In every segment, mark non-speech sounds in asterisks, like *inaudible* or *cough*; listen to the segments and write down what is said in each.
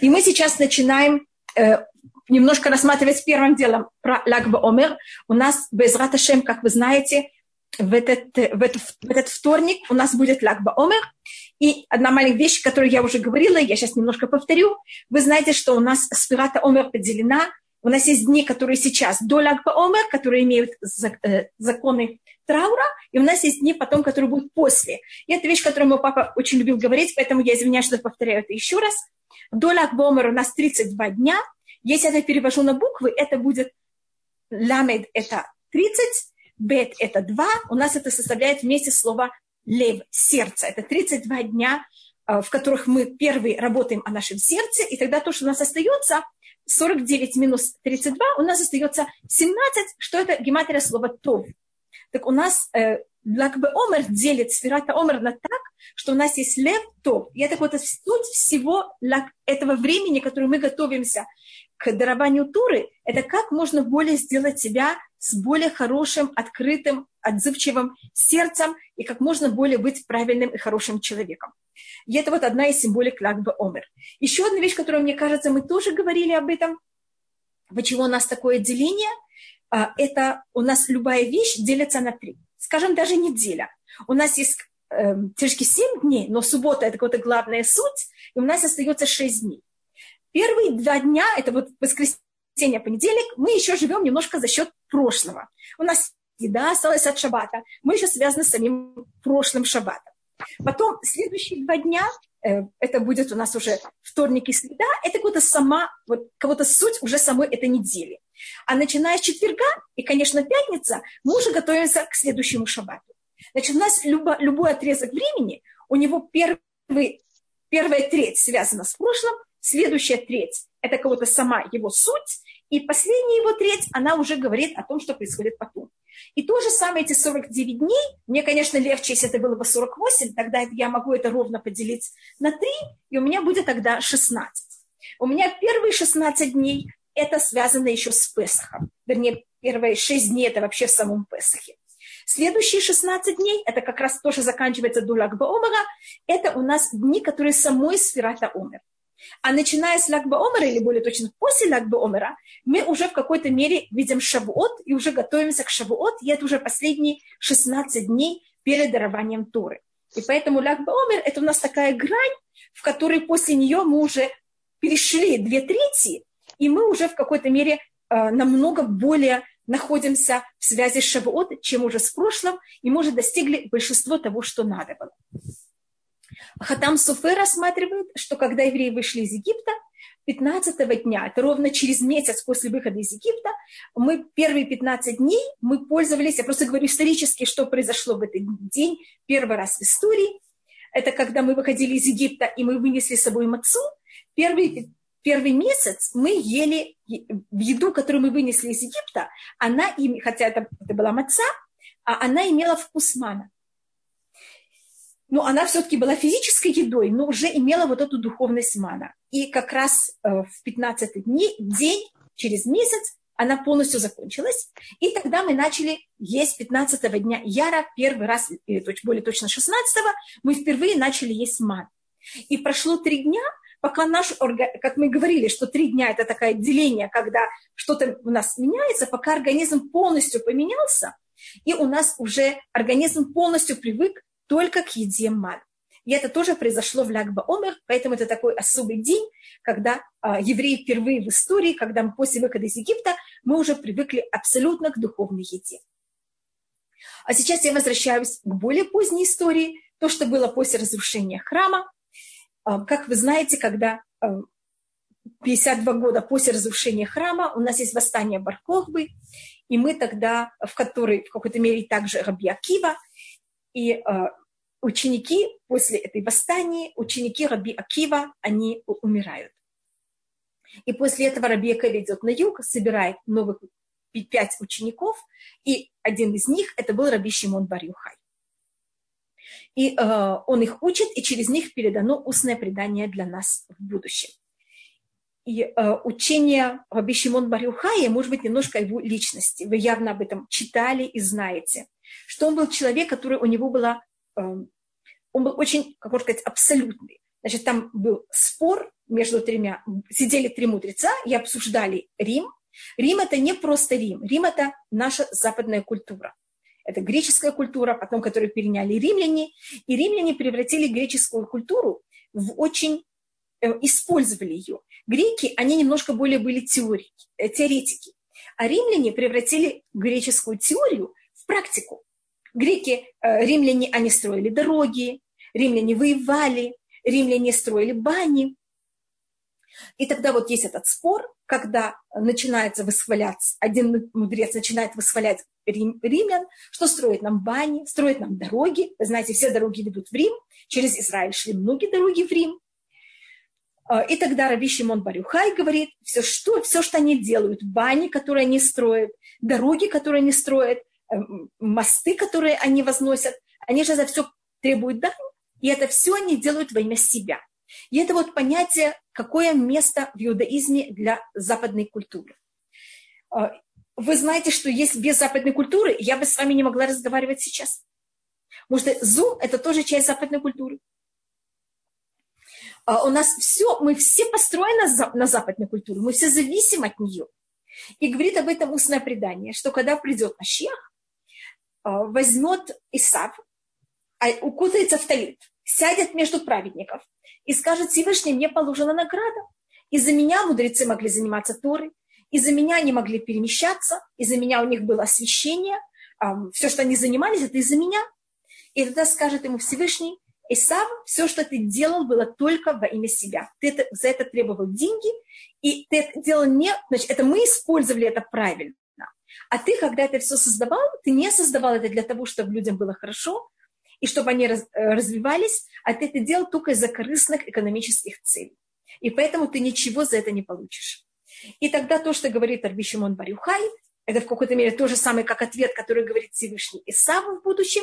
И мы сейчас начинаем э, немножко рассматривать первым делом про Лагба Омер. У нас без Раташем, как вы знаете, в этот, в, этот, в этот вторник у нас будет Лагба Омер. И одна маленькая вещь, которую я уже говорила, я сейчас немножко повторю. Вы знаете, что у нас Спирата Омер поделена. У нас есть дни, которые сейчас до Лагба Омер, которые имеют э, законы траура, и у нас есть дни потом, которые будут после. И это вещь, которую мой папа очень любил говорить, поэтому я извиняюсь, что повторяю это еще раз. До Лагба Омер у нас 32 дня. Если я это перевожу на буквы, это будет ламед – это 30, бет – это 2. У нас это составляет вместе слово лев – сердце. Это 32 дня, э, в которых мы первый работаем о нашем сердце, и тогда то, что у нас остается, 49 минус 32, у нас остается 17, что это гематрия слова «тов». Так у нас э, Лагбе Омер делит Сферата Омер на так, что у нас есть лев топ. И это вот суть всего этого времени, которое мы готовимся к дарованию Туры, это как можно более сделать себя с более хорошим, открытым, отзывчивым сердцем и как можно более быть правильным и хорошим человеком. И это вот одна из символик Лагба Омер. Еще одна вещь, которую, мне кажется, мы тоже говорили об этом, почему у нас такое деление, а, это у нас любая вещь делится на три. Скажем, даже неделя. У нас есть э, тяжкие семь дней, но суббота – это какая-то главная суть, и у нас остается шесть дней. Первые два дня, это вот воскресенье, понедельник, мы еще живем немножко за счет прошлого. У нас еда осталась от шаббата. Мы еще связаны с самим прошлым шаббатом. Потом следующие два дня, э, это будет у нас уже вторник и среда, это какая-то сама, вот кого-то суть уже самой этой недели. А начиная с четверга и, конечно, пятница, мы уже готовимся к следующему шаббату. Значит, у нас любо, любой отрезок времени, у него первый, первая треть связана с прошлым, Следующая треть – это кого-то сама его суть, и последняя его треть, она уже говорит о том, что происходит потом. И то же самое эти 49 дней, мне, конечно, легче, если это было бы 48, тогда я могу это ровно поделить на 3, и у меня будет тогда 16. У меня первые 16 дней – это связано еще с Песохом. Вернее, первые 6 дней – это вообще в самом Песохе. Следующие 16 дней, это как раз тоже заканчивается до Лагба Омара, это у нас дни, которые самой Сферата Омер. А начиная с Лагба Омера, или более точно после Лагба Омера, мы уже в какой-то мере видим Шавуот и уже готовимся к Шавуот, и это уже последние 16 дней перед дарованием Торы. И поэтому Лагба Омер – это у нас такая грань, в которой после нее мы уже перешли две трети, и мы уже в какой-то мере э, намного более находимся в связи с Шавуот, чем уже с прошлым, и мы уже достигли большинство того, что надо было. Хатам Суфе рассматривает, что когда евреи вышли из Египта, 15 дня, это ровно через месяц после выхода из Египта, мы первые 15 дней мы пользовались, я просто говорю исторически, что произошло в этот день, первый раз в истории. Это когда мы выходили из Египта, и мы вынесли с собой мацу. Первый, первый месяц мы ели еду, которую мы вынесли из Египта, она, хотя это, это была маца, а она имела вкус мана но она все-таки была физической едой, но уже имела вот эту духовность мана. И как раз э, в 15 дней, день, через месяц, она полностью закончилась. И тогда мы начали есть 15 дня Яра, первый раз, более точно 16 мы впервые начали есть ман. И прошло три дня, пока наш организм, как мы говорили, что три дня это такое деление, когда что-то у нас меняется, пока организм полностью поменялся, и у нас уже организм полностью привык только к еде ман. И это тоже произошло в Лягба Омер, поэтому это такой особый день, когда а, евреи впервые в истории, когда мы после выхода из Египта, мы уже привыкли абсолютно к духовной еде. А сейчас я возвращаюсь к более поздней истории, то, что было после разрушения храма. А, как вы знаете, когда а, 52 года после разрушения храма у нас есть восстание Барковбы, и мы тогда, в которой в какой-то мере также Раби Акива, и ученики после этой восстания, ученики Раби Акива, они умирают. И после этого Раби Акива идет на юг, собирает новых пять учеников, и один из них это был Раби Шимон Барюхай. И э, он их учит, и через них передано устное предание для нас в будущем. И э, учение Раби Шимон Барюхая, может быть, немножко его личности. Вы явно об этом читали и знаете. Что он был человек, который у него была он был очень, как можно сказать, абсолютный. Значит, там был спор между тремя, сидели три мудреца и обсуждали Рим. Рим это не просто Рим, Рим это наша западная культура. Это греческая культура, потом которую переняли римляне. И римляне превратили греческую культуру в очень, э, использовали ее. Греки, они немножко более были теорики, э, теоретики. А римляне превратили греческую теорию в практику. Греки, э, римляне, они строили дороги, римляне воевали, римляне строили бани. И тогда вот есть этот спор, когда начинается восхвалять, один мудрец начинает восхвалять рим, римлян, что строит нам бани, строит нам дороги. Вы знаете, все дороги ведут в Рим, через Израиль шли многие дороги в Рим. А, и тогда Раби Шимон Барюхай говорит, все что, все, что они делают, бани, которые они строят, дороги, которые они строят, мосты, которые они возносят, они же за все требуют дань, и это все они делают во имя себя. И это вот понятие, какое место в иудаизме для западной культуры. А, вы знаете, что есть без западной культуры, я бы с вами не могла разговаривать сейчас. Потому что Zoom – это тоже часть западной культуры. А у нас все, мы все построены на западной культуре, мы все зависим от нее. И говорит об этом устное предание, что когда придет Машех, возьмет Исав, а, укутается в талит, сядет между праведников и скажет Всевышний, мне положена награда. Из-за меня мудрецы могли заниматься Торой, из-за меня они могли перемещаться, из-за меня у них было освещение, все, что они занимались, это из-за меня. И тогда скажет ему Всевышний, Исав, все, что ты делал, было только во имя себя. Ты это, за это требовал деньги, и ты это делал не... Значит, это мы использовали это правильно. А ты, когда это все создавал, ты не создавал это для того, чтобы людям было хорошо, и чтобы они раз, э, развивались, а ты это делал только из-за корыстных экономических целей. И поэтому ты ничего за это не получишь. И тогда то, что говорит Арби Барюхай, это в какой-то мере то же самое, как ответ, который говорит Всевышний Исаву в будущем,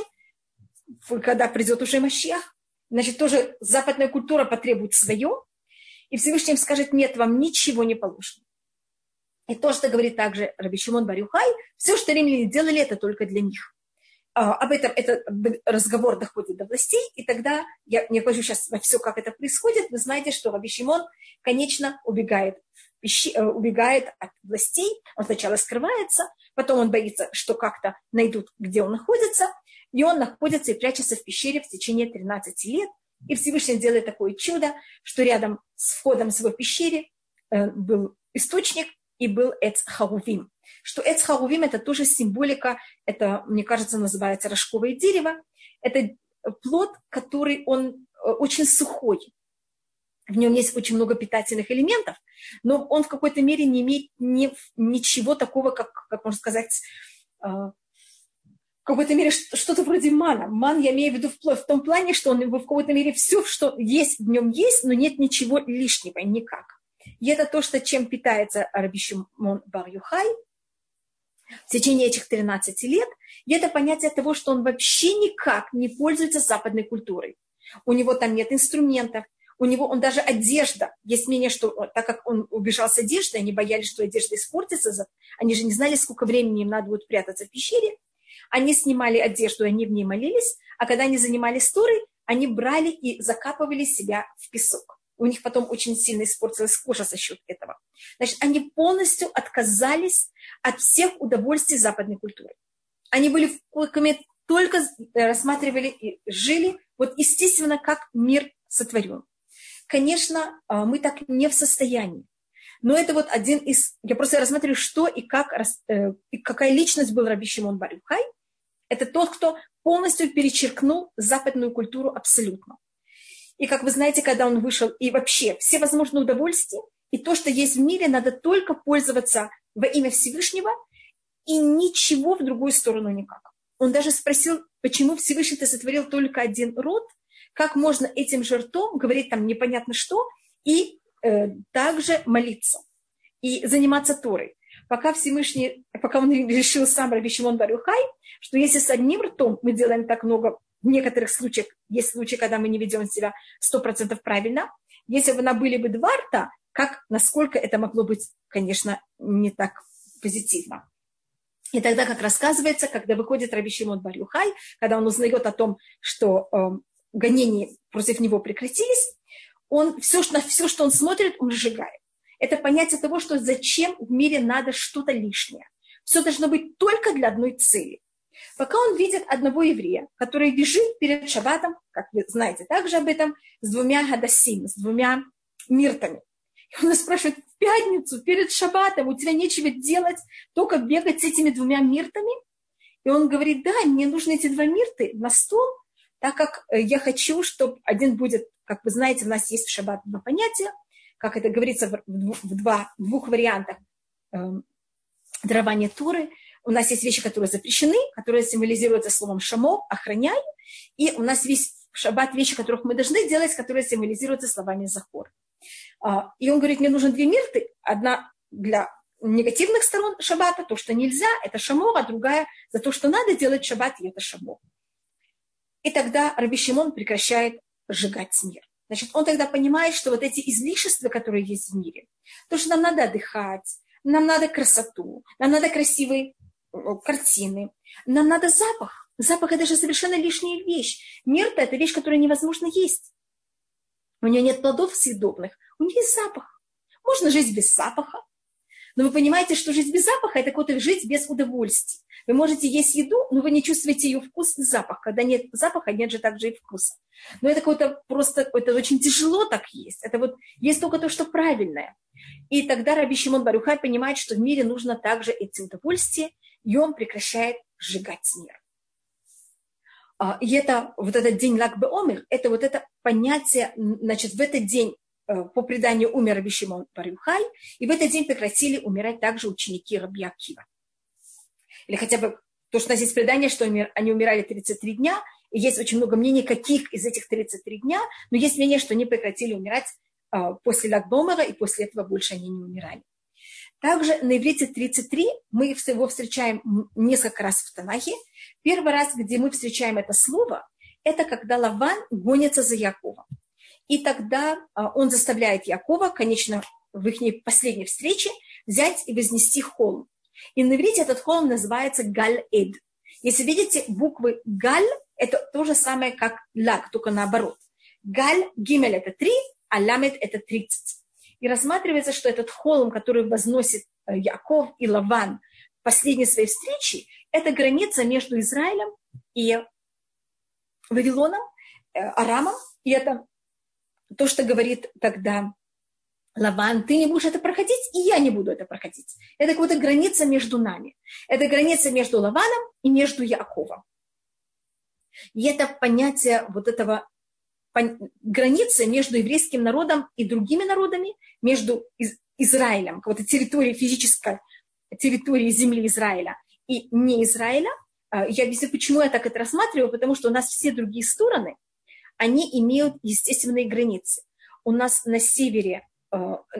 когда придет уже Машиах. Значит, тоже западная культура потребует свое, и Всевышний им скажет, нет, вам ничего не положено. И то, что говорит также Раби Шимон Барюхай, все, что римляне делали, это только для них. А, об этом этот разговор доходит до властей, и тогда я не хочу сейчас во все, как это происходит. Вы знаете, что Раби Шимон, конечно, убегает, э, убегает от властей. Он сначала скрывается, потом он боится, что как-то найдут, где он находится, и он находится и прячется в пещере в течение 13 лет. И Всевышний делает такое чудо, что рядом с входом в его пещере э, был источник, и был Эц Харувим. Что Эц Харувим это тоже символика, это, мне кажется, называется рожковое дерево. Это плод, который он э, очень сухой. В нем есть очень много питательных элементов, но он в какой-то мере не имеет ни, ничего такого, как, как можно сказать, э, в какой-то мере что-то вроде мана. Ман я имею в виду в, в том плане, что он в какой-то мере все, что есть в нем есть, но нет ничего лишнего, никак. И это то, что, чем питается Раби Шимон Бар-Юхай в течение этих 13 лет. И это понятие того, что он вообще никак не пользуется западной культурой. У него там нет инструментов, у него он даже одежда. Есть мнение, что так как он убежал с одеждой, они боялись, что одежда испортится, они же не знали, сколько времени им надо будет прятаться в пещере. Они снимали одежду, они в ней молились, а когда они занимались Торой, они брали и закапывали себя в песок у них потом очень сильно испортилась кожа за счет этого. Значит, они полностью отказались от всех удовольствий западной культуры. Они были в только э, рассматривали и жили, вот естественно, как мир сотворен. Конечно, а, мы так не в состоянии. Но это вот один из... Я просто рассматриваю, что и как, э, и какая личность был Раби Шимон Барюхай. Это тот, кто полностью перечеркнул западную культуру абсолютно. И как вы знаете, когда он вышел, и вообще все возможные удовольствия, и то, что есть в мире, надо только пользоваться во имя Всевышнего, и ничего в другую сторону никак. Он даже спросил, почему Всевышний ты сотворил только один род, как можно этим же ртом говорить там непонятно что, и э, также молиться, и заниматься Торой. Пока Всевышний, пока он *laughs* решил сам Раби Шимон Барюхай, что если с одним ртом мы делаем так много в некоторых случаях есть случаи, когда мы не ведем себя сто процентов правильно. Если бы на были бы два рта, как, насколько это могло быть, конечно, не так позитивно. И тогда, как рассказывается, когда выходит Раби Шимон Барюхай, когда он узнает о том, что э, гонения против него прекратились, он все, на все, что он смотрит, он сжигает. Это понятие того, что зачем в мире надо что-то лишнее. Все должно быть только для одной цели. Пока он видит одного еврея, который бежит перед шаббатом, как вы знаете также об этом, с двумя гадасим, с двумя миртами. И он спрашивает, в пятницу, перед шаббатом, у тебя нечего делать, только бегать с этими двумя миртами? И он говорит, да, мне нужны эти два мирты на стол, так как э, я хочу, чтобы один будет, как вы знаете, у нас есть в шаббат два понятия, как это говорится в, два, в двух вариантах э, дарования Туры. У нас есть вещи, которые запрещены, которые символизируются словом «шамо», «охраняй», и у нас есть в шаббат вещи, которых мы должны делать, которые символизируются словами «захор». А, и он говорит, мне нужны две мирты, одна для негативных сторон шаббата, то, что нельзя, это шамо, а другая за то, что надо делать шаббат, и это шамо. И тогда Раби Шимон прекращает сжигать мир. Значит, он тогда понимает, что вот эти излишества, которые есть в мире, то, что нам надо отдыхать, нам надо красоту, нам надо красивые картины, нам надо запах. Запах – это же совершенно лишняя вещь. Мир – это вещь, которую невозможно есть. У нее нет плодов съедобных, у нее есть запах. Можно жить без запаха, но вы понимаете, что жизнь без запаха – это как-то жить без удовольствия. Вы можете есть еду, но вы не чувствуете ее вкус и запах. Когда нет запаха, нет же также и вкуса. Но это какое-то просто, это очень тяжело так есть. Это вот есть только то, что правильное. И тогда Раби Шимон Барюхай понимает, что в мире нужно также эти удовольствия, и он прекращает сжигать мир. А, и это, вот этот день Лагбе Омер, это вот это понятие, значит, в этот день Э, по преданию умер Раби Парюхай, и в этот день прекратили умирать также ученики Раби Акива. Или хотя бы то, что у нас есть предание, что они умирали 33 дня, и есть очень много мнений, каких из этих 33 дня, но есть мнение, что они прекратили умирать э, после Лагбомера, и после этого больше они не умирали. Также на иврите 33 мы его встречаем несколько раз в Танахе. Первый раз, где мы встречаем это слово, это когда Лаван гонится за Яковом. И тогда а, он заставляет Якова, конечно, в их последней встрече, взять и вознести холм. И на иврите этот холм называется Галь-Эд. Если видите буквы Галь, это то же самое, как Лак, только наоборот. Галь, Гимель – это три, а Ламед – это тридцать. И рассматривается, что этот холм, который возносит э, Яков и Лаван в последней своей встрече, это граница между Израилем и Вавилоном, э, Арамом, и это то, что говорит тогда Лаван, ты не будешь это проходить, и я не буду это проходить. Это какая-то граница между нами. Это граница между Лаваном и между Яковом. И это понятие вот этого границы между еврейским народом и другими народами, между Израилем, какой-то территорией физической, территории земли Израиля и не Израиля. А, я объясню, почему я так это рассматриваю, потому что у нас все другие стороны – они имеют естественные границы. У нас на севере, э,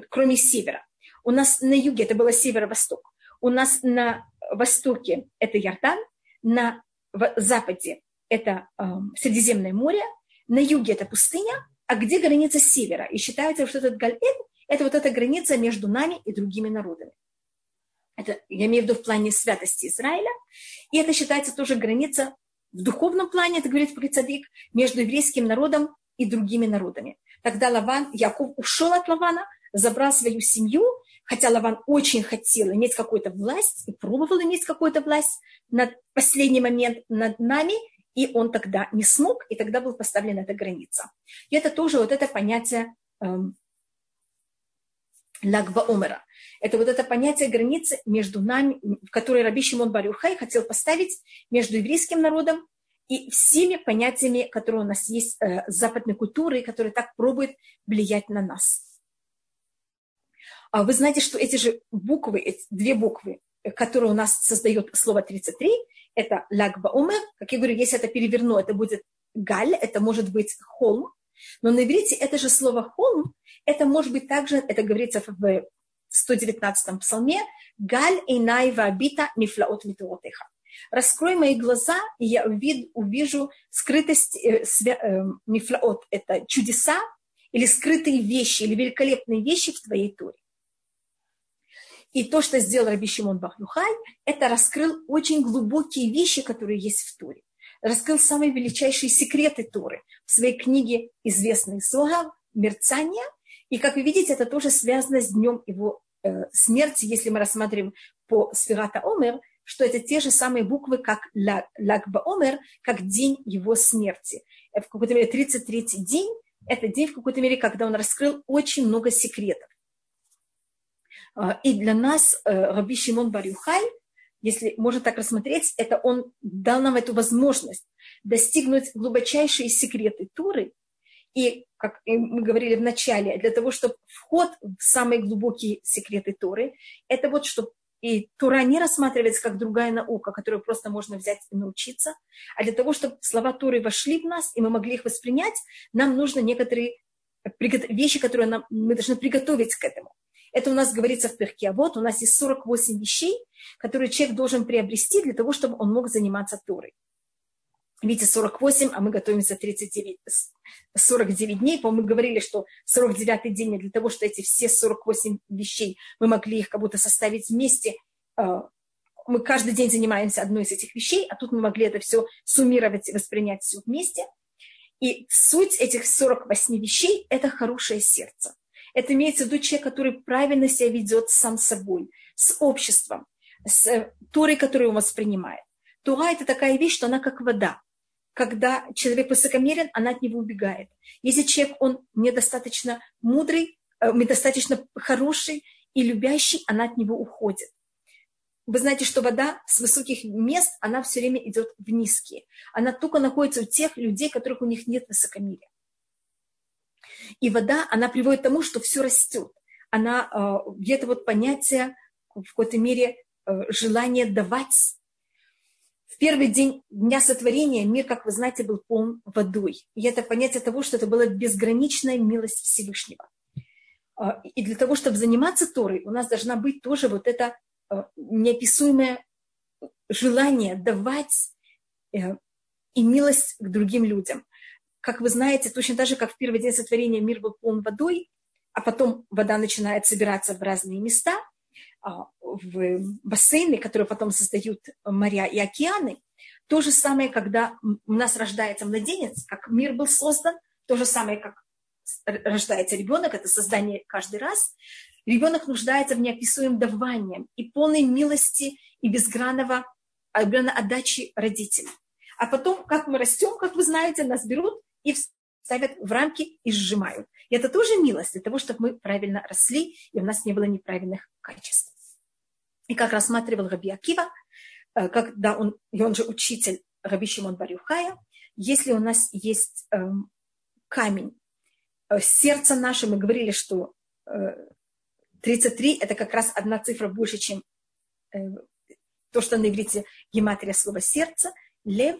кроме севера, у нас на юге это было северо-восток, у нас на востоке это Ярдан, на западе это э, Средиземное море, на юге это пустыня, а где граница севера? И считается, что этот Галь это вот эта граница между нами и другими народами. Это, я имею в виду в плане святости Израиля. И это считается тоже граница в духовном плане, это говорит Прицадик, между еврейским народом и другими народами. Тогда Лаван, Яков ушел от Лавана, забрал свою семью, хотя Лаван очень хотел иметь какую-то власть и пробовал иметь какую-то власть на последний момент над нами, и он тогда не смог, и тогда была поставлена эта граница. И это тоже вот это понятие эм, Лагба Омера. Это вот это понятие границы между нами, в которой Раби Шимон Барюхай хотел поставить между еврейским народом и всеми понятиями, которые у нас есть э, западной культуры, которые так пробуют влиять на нас. А вы знаете, что эти же буквы, эти две буквы, которые у нас создают слово 33, это лагба омер. Как я говорю, если это переверну, это будет галь, это может быть холм. Но на иврите это же слово холм, это может быть также, это говорится в 119-м псалме, «Галь эйнай вабита мифлаот митуротеха». Раскрой мои глаза, и я увид, увижу скрытость, э, э, мифлаот – это чудеса или скрытые вещи, или великолепные вещи в твоей туре. И то, что сделал Раби Шимон Бахнухай, это раскрыл очень глубокие вещи, которые есть в Туре. Раскрыл самые величайшие секреты Торы в своей книге «Известный Согав», мерцания. И, как вы видите, это тоже связано с днем его э, смерти, если мы рассматриваем по Сферата Омер, что это те же самые буквы, как Лагба Омер, как день его смерти. В какой-то мере 33-й день – это день в какой-то мере, когда он раскрыл очень много секретов. А, и для нас э, Раби Шимон Барюхай, если можно так рассмотреть, это он дал нам эту возможность достигнуть глубочайшие секреты Туры. И, как мы говорили в начале, для того, чтобы вход в самые глубокие секреты Туры, это вот, чтобы и Тура не рассматривается как другая наука, которую просто можно взять и научиться, а для того, чтобы слова Туры вошли в нас, и мы могли их воспринять, нам нужно некоторые вещи, которые нам, мы должны приготовить к этому. Это у нас говорится в перке. А вот у нас есть 48 вещей, которые человек должен приобрести для того, чтобы он мог заниматься Торой. Видите, 48, а мы готовимся 39, 49 дней. По-моему, мы говорили, что 49 день для того, чтобы эти все 48 вещей, мы могли их как будто составить вместе. А, мы каждый день занимаемся одной из этих вещей, а тут мы могли это все суммировать и воспринять все вместе. И суть этих 48 вещей – это хорошее сердце. Это имеется в виду человек, который правильно себя ведет сам собой, с обществом, с Торой, которую он воспринимает. Тура – это такая вещь, что она как вода. Когда человек высокомерен, она от него убегает. Если человек, он недостаточно мудрый, э, недостаточно хороший и любящий, она от него уходит. Вы знаете, что вода с высоких мест, она все время идет в низкие. Она только находится у тех людей, которых у них нет высокомерия. И вода, она приводит к тому, что все растет. Она, э, где-то вот понятие, в какой-то мере, э, желание давать. В первый день Дня Сотворения мир, как вы знаете, был полон водой. И это понятие того, что это была безграничная милость Всевышнего. Э, и для того, чтобы заниматься Торой, у нас должна быть тоже вот это неописуемое желание давать и милость к другим людям как вы знаете, точно так же, как в первый день сотворения мир был полон водой, а потом вода начинает собираться в разные места, а, в бассейны, которые потом создают моря и океаны. То же самое, когда у нас рождается младенец, как мир был создан, то же самое, как рождается ребенок, это создание каждый раз. Ребенок нуждается в неописуемом давании и полной милости и безгранного отдачи родителям. А потом, как мы растем, как вы знаете, нас берут и ставят в рамки и сжимают. И это тоже милость для того, чтобы мы правильно росли, и у нас не было неправильных качеств. И как рассматривал Раби Акива, э, когда он, и он же учитель Раби Шимон Барюхая, если у нас есть э, камень, э, сердце наше, мы говорили, что э, 33 это как раз одна цифра больше, чем э, то, что на иврите гематрия слова сердце, лев,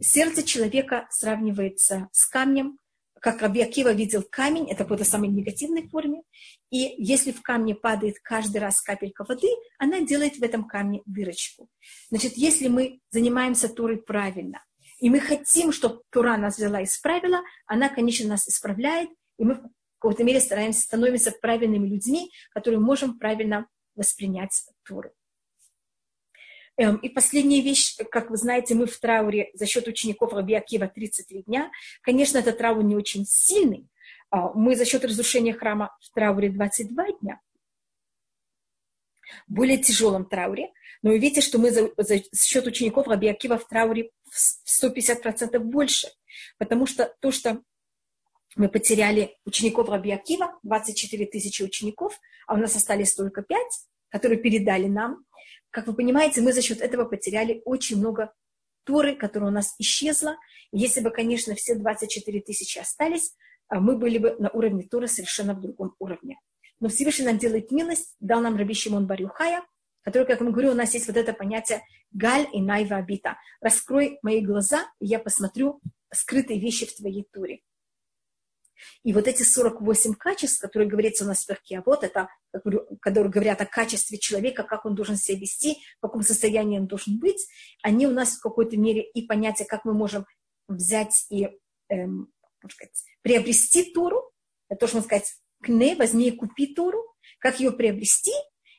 Сердце человека сравнивается с камнем, как Раби видел камень, это в самой негативной форме, и если в камне падает каждый раз капелька воды, она делает в этом камне дырочку. Значит, если мы занимаемся Турой правильно, и мы хотим, чтобы Тура нас взяла и исправила, она, конечно, нас исправляет, и мы в какой-то мере стараемся, становимся правильными людьми, которые можем правильно воспринять Туру. Эм, и последняя вещь, как вы знаете, мы в трауре за счет учеников Раби Акива 33 дня. Конечно, этот траур не очень сильный. А, мы за счет разрушения храма в трауре 22 дня. Более тяжелом трауре. Но вы видите, что мы за, за счет учеников Раби Акива в трауре в 150% больше. Потому что то, что мы потеряли учеников Раби Акива, 24 тысячи учеников, а у нас остались только 5, которые передали нам, как вы понимаете, мы за счет этого потеряли очень много Торы, которая у нас исчезла. Если бы, конечно, все 24 тысячи остались, а мы были бы на уровне Торы совершенно в другом уровне. Но Всевышний нам делает милость, дал нам Раби Шимон Барюхая, который, как мы говорю, у нас есть вот это понятие «галь и найва абита». «Раскрой мои глаза, и я посмотрю скрытые вещи в твоей Торе». И вот эти 48 качеств, которые говорится у нас в перке, а вот это, которые говорят о качестве человека, как он должен себя вести, в каком состоянии он должен быть, они у нас в какой-то мере и понятие, как мы можем взять и эм, сказать, приобрести Туру, это то, можно сказать, кне, возьми и купи Туру, как ее приобрести,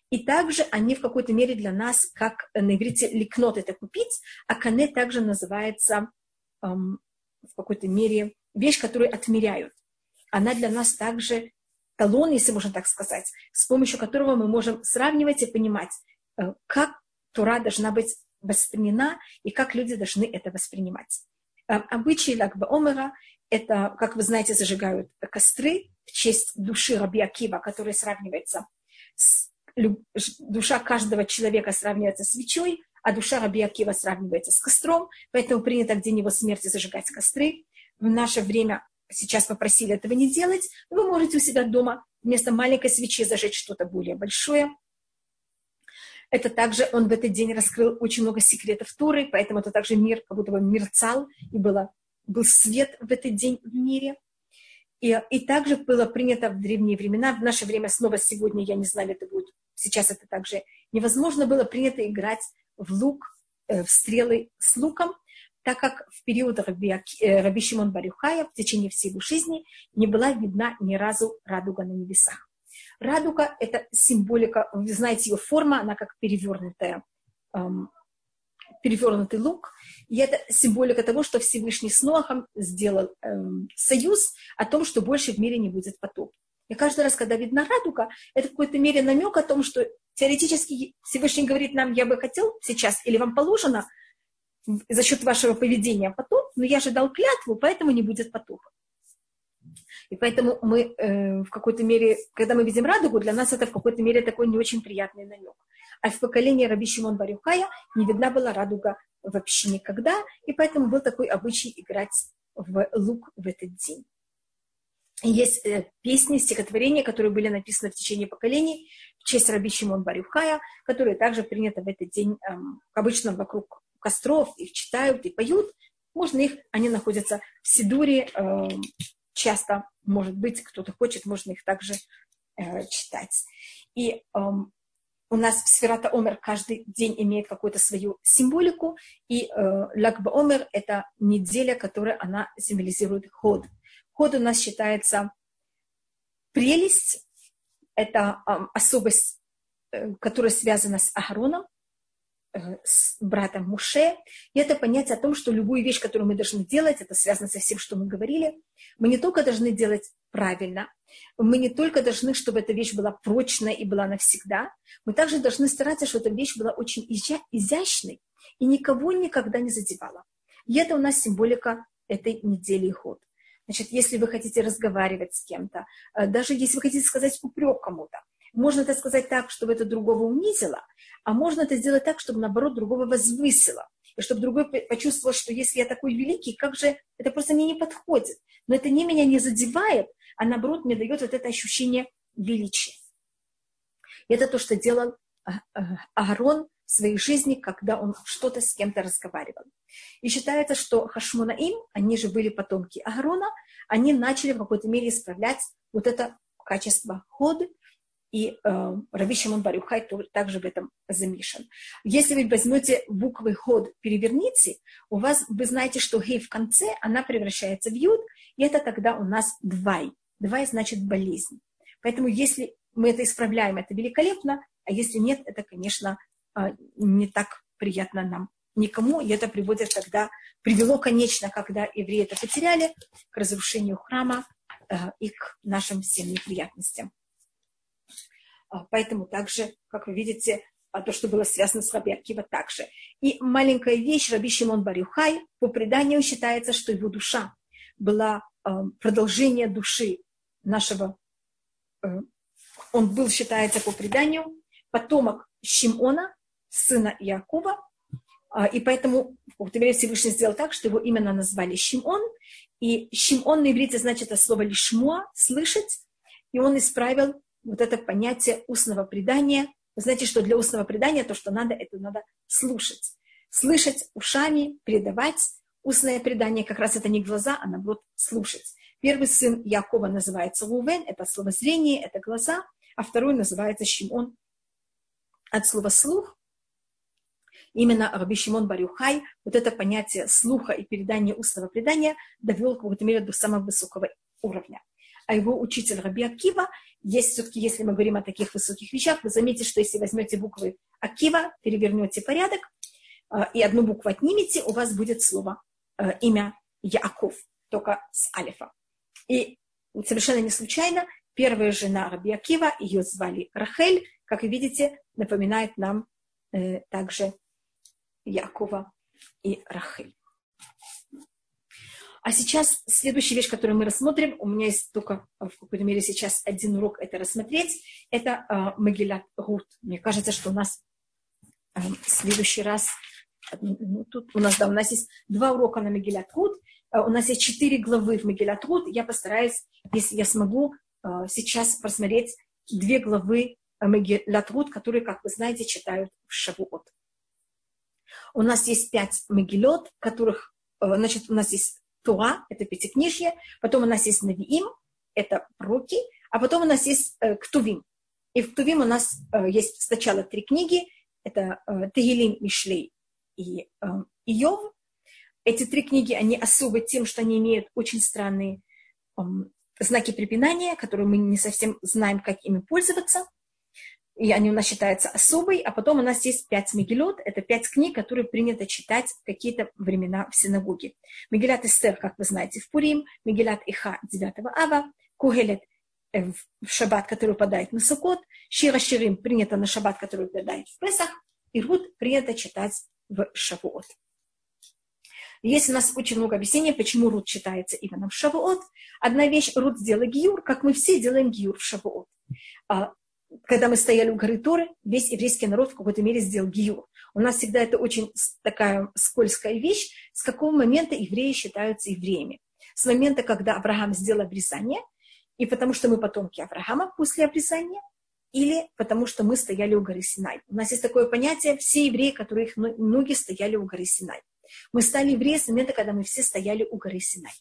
и также они в какой-то мере для нас, как на иврите ликнот это купить, а кане также называется эм, в какой-то мере вещь, которую отмеряют она для нас также талон, если можно так сказать, с помощью которого мы можем сравнивать и понимать, э, как Тура должна быть воспринята и как люди должны это воспринимать. Э, обычаи Лагба Омера – это, как вы знаете, зажигают костры в честь души Раби Акива, которая сравнивается с душа каждого человека сравнивается с свечой, а душа Раби Акива сравнивается с костром, поэтому принято в день его смерти зажигать костры. В наше время сейчас попросили этого не делать, вы можете у себя дома вместо маленькой свечи зажечь что-то более большое. Это также он в этот день раскрыл очень много секретов Туры, поэтому это также мир как будто бы мерцал, и было, был свет в этот день в мире. И, и также было принято в древние времена, в наше время снова сегодня, я не знаю, это будет, сейчас это также невозможно было принято играть в лук, э, в стрелы с луком, так как в период Раби, э, Раби Шимон Барюхая в течение всей его жизни не была видна ни разу радуга на небесах. Радуга – это символика, вы знаете ее форма, она как перевернутая, эм, перевернутый лук. И это символика того, что Всевышний с Ноахом сделал эм, союз о том, что больше в мире не будет потоп. И каждый раз, когда видна радуга, это в какой-то мере намек о том, что теоретически Всевышний говорит нам, я бы хотел сейчас, или вам положено за счет вашего поведения потоп, но я же дал клятву, поэтому не будет потопа. И поэтому мы э, в какой-то мере, когда мы видим радугу, для нас это в какой-то мере такой не очень приятный намек. А в поколении Раби Шимон Барюхая не видна была радуга вообще никогда, и поэтому был такой обычай играть в лук в этот день. Есть э, песни, стихотворения, которые были написаны в течение поколений в честь Раби Шимон Барюхая, которые также приняты в этот день э, обычно вокруг костров, их читают и поют. Можно их, они находятся в Сидуре, э, часто, может быть, кто-то хочет, можно их также э, читать. И э, у нас Сферата Омер каждый день имеет какую-то свою символику, и э, Лагба Омер – это неделя, которая она символизирует ход. Ход у нас считается прелесть, это э, особость, э, которая связана с Агароном, с братом Муше, и это понятие о том, что любую вещь, которую мы должны делать, это связано со всем, что мы говорили, мы не только должны делать правильно, мы не только должны, чтобы эта вещь была прочная и была навсегда, мы также должны стараться, чтобы эта вещь была очень изящной и никого никогда не задевала. И это у нас символика этой недели и ход. Значит, если вы хотите разговаривать с кем-то, э, даже если вы хотите сказать упрек кому-то, можно это сказать так, чтобы это другого унизило, а можно это сделать так, чтобы, наоборот, другого возвысило. И чтобы другой почувствовал, что если я такой великий, как же это просто мне не подходит. Но это не меня не задевает, а наоборот мне дает вот это ощущение величия. И это то, что делал а, а, Аарон в своей жизни, когда он что-то с кем-то разговаривал. И считается, что Хашмунаим, они же были потомки Аарона, они начали в какой-то мере исправлять вот это качество ходы, и э, Раби Шимон Барюхай также в этом замешан. Если вы возьмете буквы ход, переверните, у вас, вы знаете, что гей в конце, она превращается в юд, и это тогда у нас двай. Двай значит болезнь. Поэтому если мы это исправляем, это великолепно, а если нет, это, конечно, э, не так приятно нам никому, и это приводит тогда, привело, конечно, когда евреи это потеряли, к разрушению храма э, и к нашим всем неприятностям. А, поэтому также, как вы видите, а, то, что было связано с Раби также. И маленькая вещь, Раби Шимон Барюхай, по преданию считается, что его душа была а, продолжение души нашего, э, он был, считается по преданию, потомок Шимона, сына Иакова, и поэтому в мере Всевышний сделал так, что его именно назвали Шимон, и Шимон на иврите значит это слово лишмуа, слышать, и он исправил вот это понятие устного предания. Вы знаете, что для устного предания то, что надо, это надо слушать. Слышать ушами, передавать. Устное предание как раз это не глаза, а наоборот слушать. Первый сын Якова называется Лувен, это слово зрение, это глаза, а второй называется Шимон от слова слух. Именно Раби Шимон Барюхай вот это понятие слуха и передания устного предания довел в какой-то мере до самого высокого уровня. А его учитель Раби Акива есть все-таки, если мы говорим о таких высоких вещах, вы заметите, что если возьмете буквы Акива, перевернете порядок э, и одну букву отнимете, у вас будет слово, э, имя Яков, только с алифа. И совершенно не случайно, первая жена Раби Акива, ее звали Рахель, как вы видите, напоминает нам э, также Якова и Рахель. А сейчас следующая вещь, которую мы рассмотрим, у меня есть только в какой-то мере сейчас один урок это рассмотреть, это э, Магилат Рут. Мне кажется, что у нас э, в следующий раз, ну, тут у нас, да, у нас есть два урока на Магилат Рут, э, у нас есть четыре главы в Магилат Рут, я постараюсь, если я смогу, э, сейчас просмотреть две главы Магилат Рут, которые, как вы знаете, читают в Шавуот. У нас есть пять Магилот, которых, э, значит, у нас есть Туа, это пятикнижье, потом у нас есть Навиим, это пророки, а потом у нас есть э, Ктувим. И в Ктувим у нас э, есть сначала три книги, это э, Тегилим, Мишлей и э, Иов. Эти три книги, они особы тем, что они имеют очень странные э, знаки препинания, которые мы не совсем знаем, как ими пользоваться – и они у нас считаются особой, а потом у нас есть пять мегилот, это пять книг, которые принято читать в какие-то времена в синагоге. Мегилат Эстер, как вы знаете, в Пурим, Мегилат Иха 9 Ава, Кугелет э, в шаббат, который выпадает на Сукот, Шира Ширим принято на шаббат, который выпадает в Песах, и Рут принято читать в Шавуот. Есть у нас очень много объяснений, почему Рут читается именно в Шавуот. Одна вещь, Рут сделала гиюр, как мы все делаем гиюр в Шавуот. Когда мы стояли у горы Торы, весь еврейский народ в какой-то мере сделал гиюр. У нас всегда это очень такая скользкая вещь, с какого момента евреи считаются евреями. С момента, когда Авраам сделал обрезание, и потому что мы потомки Авраама после обрезания, или потому что мы стояли у горы Синай. У нас есть такое понятие, все евреи, которые их ноги стояли у горы Синай. Мы стали евреи с момента, когда мы все стояли у горы Синай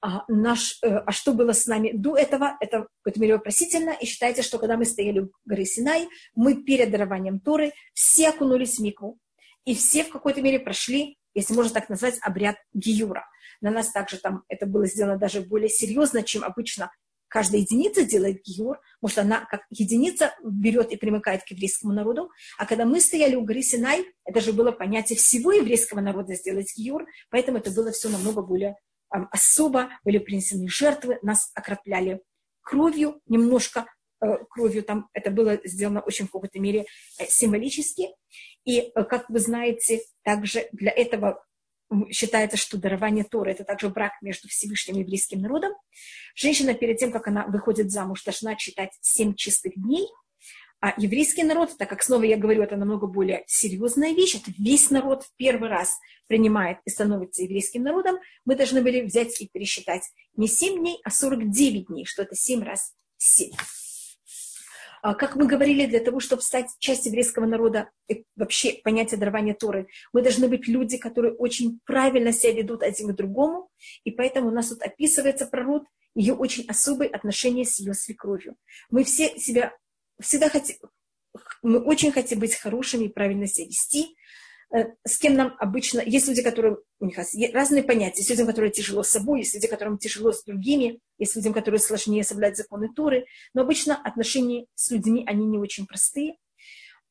а, наш, э, а что было с нами до этого, это в какой-то мере вопросительно, и считается, что когда мы стояли у горы Синай, мы перед дарованием Торы все окунулись в мику, и все в какой-то мере прошли, если можно так назвать, обряд Гиюра. На нас также там это было сделано даже более серьезно, чем обычно каждая единица делает гиюр, потому что она как единица берет и примыкает к еврейскому народу. А когда мы стояли у горы Синай, это же было понятие всего еврейского народа сделать гиюр, поэтому это было все намного более особо были принесены жертвы, нас окропляли кровью, немножко э, кровью, там это было сделано очень в какой-то мере э, символически. И, э, как вы знаете, также для этого считается, что дарование Торы – это также брак между Всевышним и еврейским народом. Женщина перед тем, как она выходит замуж, должна читать семь чистых дней – а еврейский народ, так как снова я говорю, это намного более серьезная вещь, это весь народ в первый раз принимает и становится еврейским народом, мы должны были взять и пересчитать не 7 дней, а 49 дней, что это 7 раз 7. А, как мы говорили, для того, чтобы стать частью еврейского народа, вообще понятие дарования Торы, мы должны быть люди, которые очень правильно себя ведут один к другому, и поэтому у нас тут описывается про Рут, ее очень особые отношения с ее свекровью. Мы все себя всегда хотим, мы очень хотим быть хорошими и правильно себя вести. Э, с кем нам обычно... Есть люди, которые... У них разные понятия. Есть люди, которые тяжело с собой, есть люди, которым тяжело с другими, есть люди, которые сложнее соблюдать законы Туры. Но обычно отношения с людьми, они не очень простые.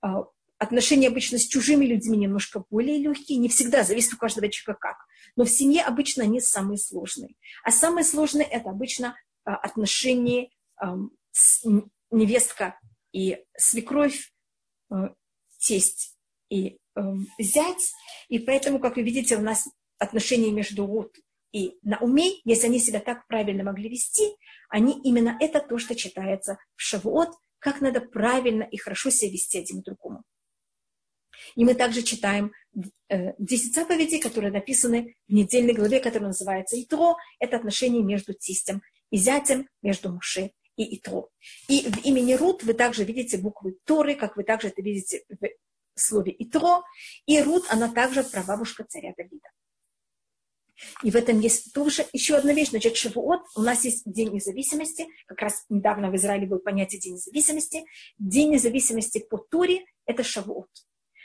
А, отношения обычно с чужими людьми немножко более легкие. Не всегда, зависит у каждого человека как. Но в семье обычно они самые сложные. А самые сложные – это обычно а, отношения невестка и свекровь, э, тесть и э, зять. И поэтому, как вы видите, у нас отношения между Рут и Науми, если они себя так правильно могли вести, они именно это то, что читается в Шавуот, как надо правильно и хорошо себя вести один к другому. И мы также читаем э, 10 заповедей, которые написаны в недельной главе, которая называется Итро. Это отношения между тестем и зятем, между Муше и Итро. И в имени Рут вы также видите буквы Торы, как вы также это видите в слове Итро. И Рут, она также прабабушка царя Давида. И в этом есть тоже еще одна вещь. Значит, Шавуот, у нас есть День независимости. Как раз недавно в Израиле был понятие День независимости. День независимости по Торе – это Шавуот.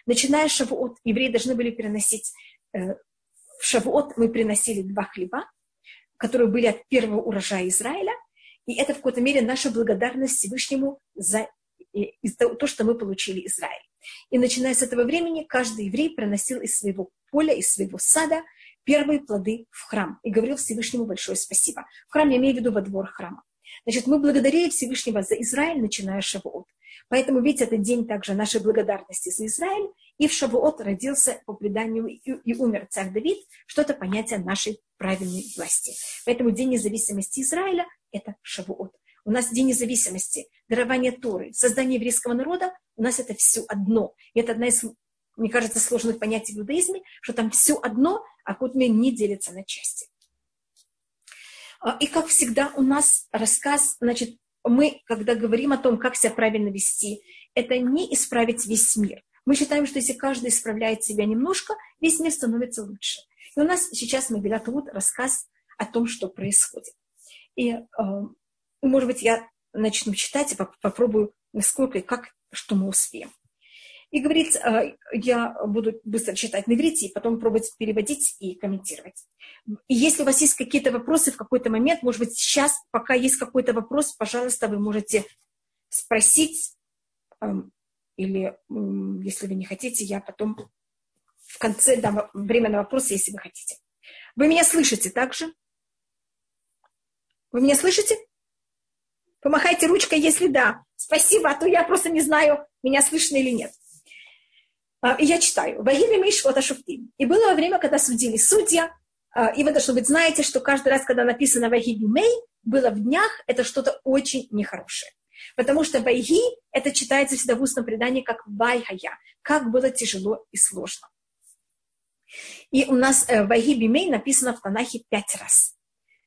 Начиная с Шавуот, евреи должны были переносить... Э, в Шавуот мы приносили два хлеба, которые были от первого урожая Израиля – и это в какой-то мере наша благодарность Всевышнему за то, что мы получили Израиль. И начиная с этого времени, каждый еврей приносил из своего поля, из своего сада первые плоды в храм и говорил Всевышнему большое спасибо. В храм я имею в виду во двор храма. Значит, мы благодарили Всевышнего за Израиль, начиная с Шавуот. Поэтому ведь это день также нашей благодарности за Израиль. И в Шавуот родился по преданию и, и умер царь Давид, что это понятие нашей правильной власти. Поэтому день независимости Израиля – это Шавуот. У нас день независимости, дарование Торы, создание еврейского народа, у нас это все одно. И это одна из, мне кажется, сложных понятий в иудаизме, что там все одно, а кот не делится на части. А, и как всегда у нас рассказ, значит, мы, когда говорим о том, как себя правильно вести, это не исправить весь мир. Мы считаем, что если каждый исправляет себя немножко, весь мир становится лучше. И у нас сейчас Мегилат Руд рассказ о том, что происходит. И, э, может быть, я начну читать и попробую, насколько и как, что мы успеем. И говорит, э, я буду быстро читать на иврите, и потом пробовать переводить и комментировать. И если у вас есть какие-то вопросы в какой-то момент, может быть, сейчас, пока есть какой-то вопрос, пожалуйста, вы можете спросить, эм, или если вы не хотите, я потом в конце дам время на вопросы, если вы хотите. Вы меня слышите также? Вы меня слышите? Помахайте ручкой, если да. Спасибо, а то я просто не знаю, меня слышно или нет. А, и я читаю. «Вагили Мишвота Шуфтим». И было время, когда судили судья, а, и вы, должно быть, знаете, что каждый раз, когда написано «Вагили Мей», было в днях, это что-то очень нехорошее. Потому что «Вайги» это читается всегда в устном предании как «Вайхая», как было тяжело и сложно. И у нас э, «Вайги Бимей» написано в Танахе пять раз.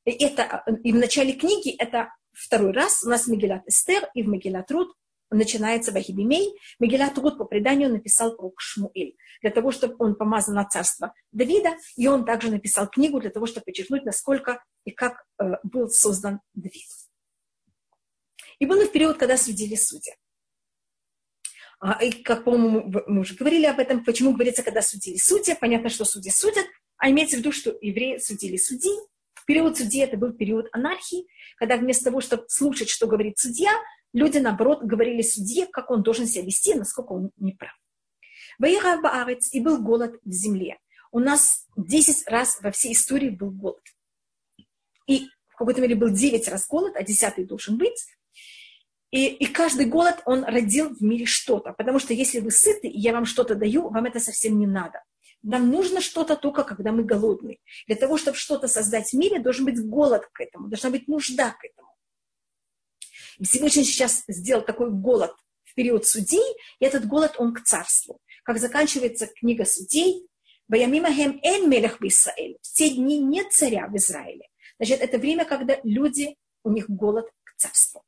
И, это, и в начале книги это второй раз. У нас Мегилат Эстер и в Мегилат Руд начинается Вахибимей. Мегилат Руд по преданию написал про Шмуэль, для того, чтобы он помазан на царство Давида, и он также написал книгу для того, чтобы подчеркнуть, насколько и как э, был создан Давид. И было в период, когда судили судьи. А, и, как, по-моему, мы уже говорили об этом, почему говорится, когда судили судьи. Понятно, что судьи судят, а имеется в виду, что евреи судили судей. В период судьи это был период анархии, когда вместо того, чтобы слушать, что говорит судья, люди, наоборот, говорили судье, как он должен себя вести, насколько он не прав. Ваира Баарец, и был голод в земле. У нас 10 раз во всей истории был голод. И в какой-то мере был 9 раз голод, а 10 должен быть. И, и каждый голод, он родил в мире что-то. Потому что если вы сыты, и я вам что-то даю, вам это совсем не надо. Нам нужно что-то только, когда мы голодны. Для того, чтобы что-то создать в мире, должен быть голод к этому, должна быть нужда к этому. Всевышний сейчас сделал такой голод в период судей, и этот голод, он к царству. Как заканчивается книга судей, «Баямимахем эн мелех Исраэль». В те дни нет царя в Израиле. Значит, это время, когда люди, у них голод к царству.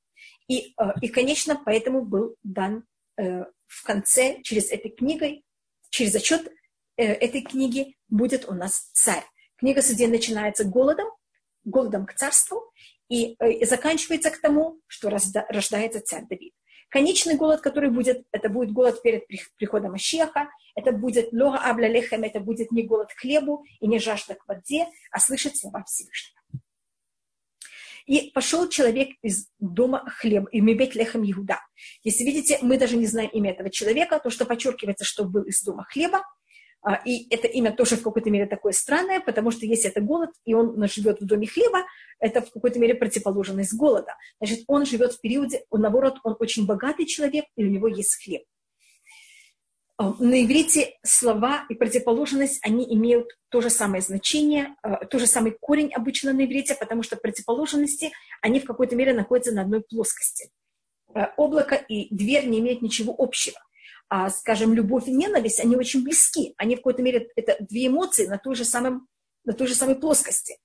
И, э, и конечно, поэтому был дан э, в конце, через этой книгой, через отчет э, этой книги будет у нас царь. Книга судей начинается голодом, голодом к царству, э, и заканчивается к тому, что рождается царь Давид. Конечный голод, который будет, это будет голод перед приходом Ащеха, это будет лога абля лехем, это будет не голод хлебу и не жажда к воде, а слышать слова Всевышнего. И пошел человек из дома хлеб, и мебет лехем Иуда. Если видите, мы даже не знаем имя этого человека, то, что подчеркивается, что был из дома хлеба, и это имя тоже в какой-то мере такое странное, потому что если это голод, и он живет в доме хлеба, это в какой-то мере противоположность голода. Значит, он живет в периоде, он, наоборот, он очень богатый человек, и у него есть хлеб. А, на иврите слова и противоположность, они имеют то же самое значение, а, то же самый корень обычно на иврите, потому что противоположности, они в какой-то мере находятся на одной плоскости. Облако и дверь не имеют ничего общего а, скажем, любовь и ненависть, они очень близки. Они в какой-то мере, это две эмоции на той же, самом, на той же самой плоскости.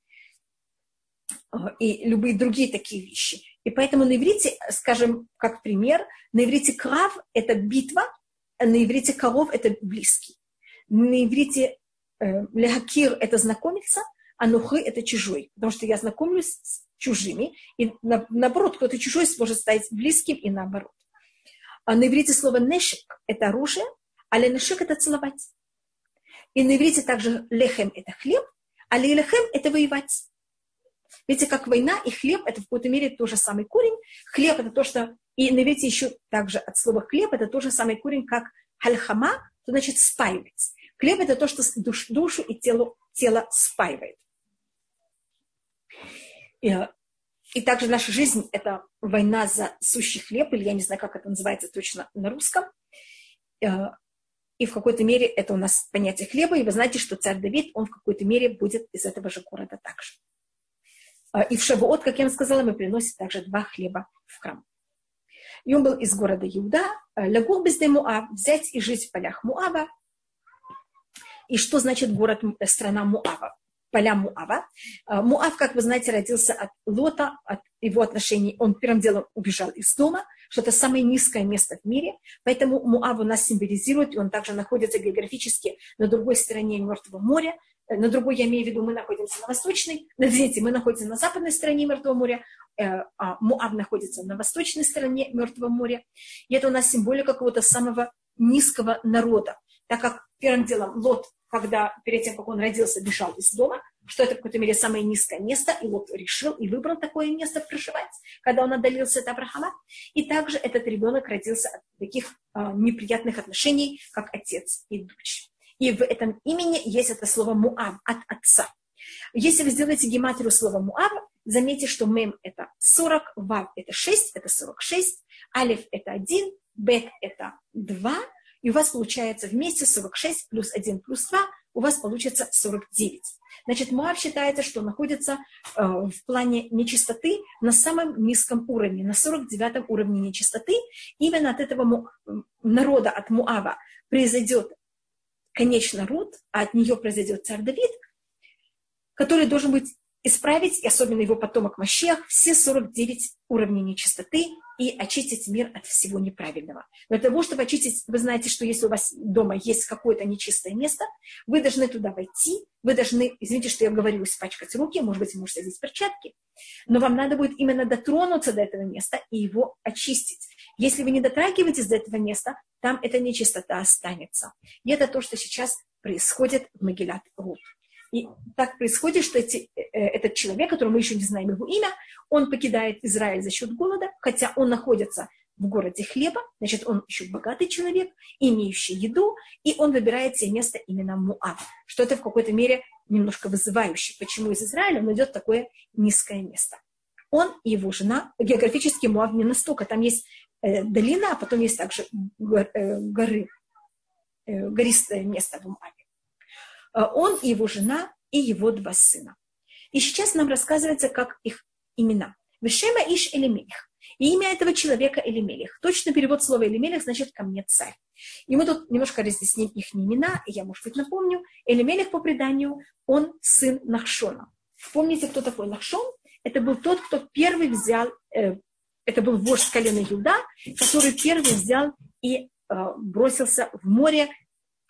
А, и любые другие такие вещи. И поэтому на иврите, скажем, как пример, на иврите крав – это битва, а на иврите коров – это близкий. На иврите э, лехакир – это знакомиться, а нухы – это чужой. Потому что я знакомлюсь с чужими, и наоборот, кто-то чужой может стать близким, и наоборот. А на иврите слово нешек – это оружие, а ленешек – это целовать. И на иврите также лехем – это хлеб, а лелехем – это воевать. Видите, как война и хлеб – это в какой-то мере тот же самый корень. Хлеб – это то, что… И на иврите еще также от слова хлеб – это тот же самый корень, как хальхама, то значит спаивать. Хлеб – это то, что душ, душу и тело тело спаивает. Э, и также наша жизнь – это война за сущий хлеб, или я не знаю, как это называется точно на русском. Э, и в какой-то мере это у нас понятие хлеба, и вы знаете, что царь Давид, он в какой-то мере будет из этого же города также. Э, и в Шавуот, как я вам сказала, мы приносим также два хлеба в храм. И он был из города Иуда, Лагур безде Муав, взять и жить в полях Муава. И что значит город, страна Муава? Поля Муава. А, Муав, как вы знаете, родился от Лота, от его отношений. Он первым делом убежал из дома, что это самое низкое место в мире. Поэтому Муав у нас символизирует, и он также находится географически на другой стороне Мертвого моря. Э, на другой, я имею в виду, мы находимся на восточной, извините, мы находимся на западной стороне Мертвого моря, э, а Муав находится на восточной стороне Мертвого моря. И это у нас символика какого-то самого низкого народа, так как первым делом Лот когда перед тем, как он родился, бежал из дома, что это в какой-то мере самое низкое место, и вот решил и выбрал такое место проживать, когда он отдалился от Авраама. И также этот ребенок родился от таких а, неприятных отношений, как отец и дочь. И в этом имени есть это слово Муав, от отца. Если вы сделаете гематрию слова Муав, заметьте, что мем это 40, вав это 6, это 46, алиф это 1, бет это 2, и у вас получается вместе 46 плюс 1 плюс 2, у вас получится 49. Значит, Моав считается, что находится э, в плане нечистоты на самом низком уровне, на 49 уровне нечистоты. Именно от этого му, народа, от Муава, произойдет, конечно, род, а от нее произойдет царь Давид, который должен быть исправить, и особенно его потомок Машех, все 49 уровней нечистоты и очистить мир от всего неправильного. Для того, чтобы очистить, вы знаете, что если у вас дома есть какое-то нечистое место, вы должны туда войти, вы должны, извините, что я говорю, испачкать руки, может быть, можете одеть перчатки, но вам надо будет именно дотронуться до этого места и его очистить. Если вы не дотрагиваетесь до этого места, там эта нечистота останется. И это то, что сейчас происходит в Могилат Рут. И так происходит, что эти, э, э, этот человек, которого мы еще не знаем его имя, он покидает Израиль за счет голода, хотя он находится в городе хлеба, значит, он еще богатый человек, имеющий еду, и он выбирает себе место именно Муав, что это в какой-то мере немножко вызывающе. Почему из Израиля он идет в такое низкое место? Он и его жена, географически Муав не настолько, там есть э, долина, а потом есть также гор, э, горы, э, гористое место в Муаве. Э, он и его жена, и его два сына. И сейчас нам рассказывается, как их имена. Вешема Иш Элемелих. И имя этого человека Элемелих. Точно перевод слова Элемелих значит «ко мне царь». И мы тут немножко разъясним их имена. Я, может быть, напомню. Элемелих, по преданию, он сын Нахшона. Помните, кто такой Нахшон? Это был тот, кто первый взял, э, это был вождь колена Юда, который первый взял и э, бросился в море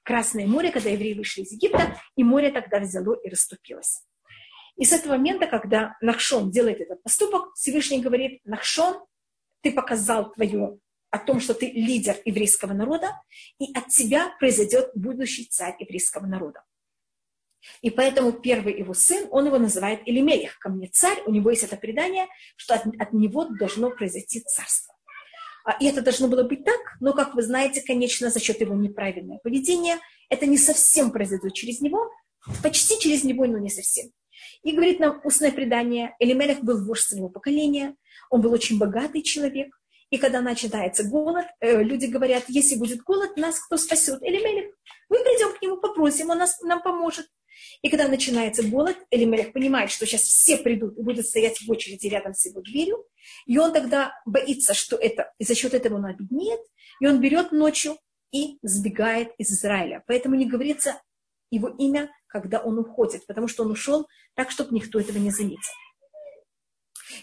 Красное море, когда евреи вышли из Египта, и море тогда взяло и расступилось. И с этого момента, когда Нахшон делает этот поступок, Всевышний говорит, Нахшон, ты показал твое о том, что ты лидер еврейского народа, и от тебя произойдет будущий царь еврейского народа. И поэтому первый его сын, он его называет Элемелих, ко мне царь, у него есть это предание, что от, от него должно произойти царство. А, и это должно было быть так, но, как вы знаете, конечно, за счет его неправильного поведения, это не совсем произойдет через него, почти через него, но не совсем. И говорит нам устное предание, Элимелех был вождь своего поколения, он был очень богатый человек, и когда начинается голод, э, люди говорят, если будет голод, нас кто спасет? Элимелех. Мы придем к нему, попросим, он нас, нам поможет. И когда начинается голод, Элимелех понимает, что сейчас все придут и будут стоять в очереди рядом с его дверью, и он тогда боится, что это, и за счет этого он обеднеет, и он берет ночью и сбегает из Израиля. Поэтому не говорится его имя, когда он уходит, потому что он ушел так, чтобы никто этого не заметил.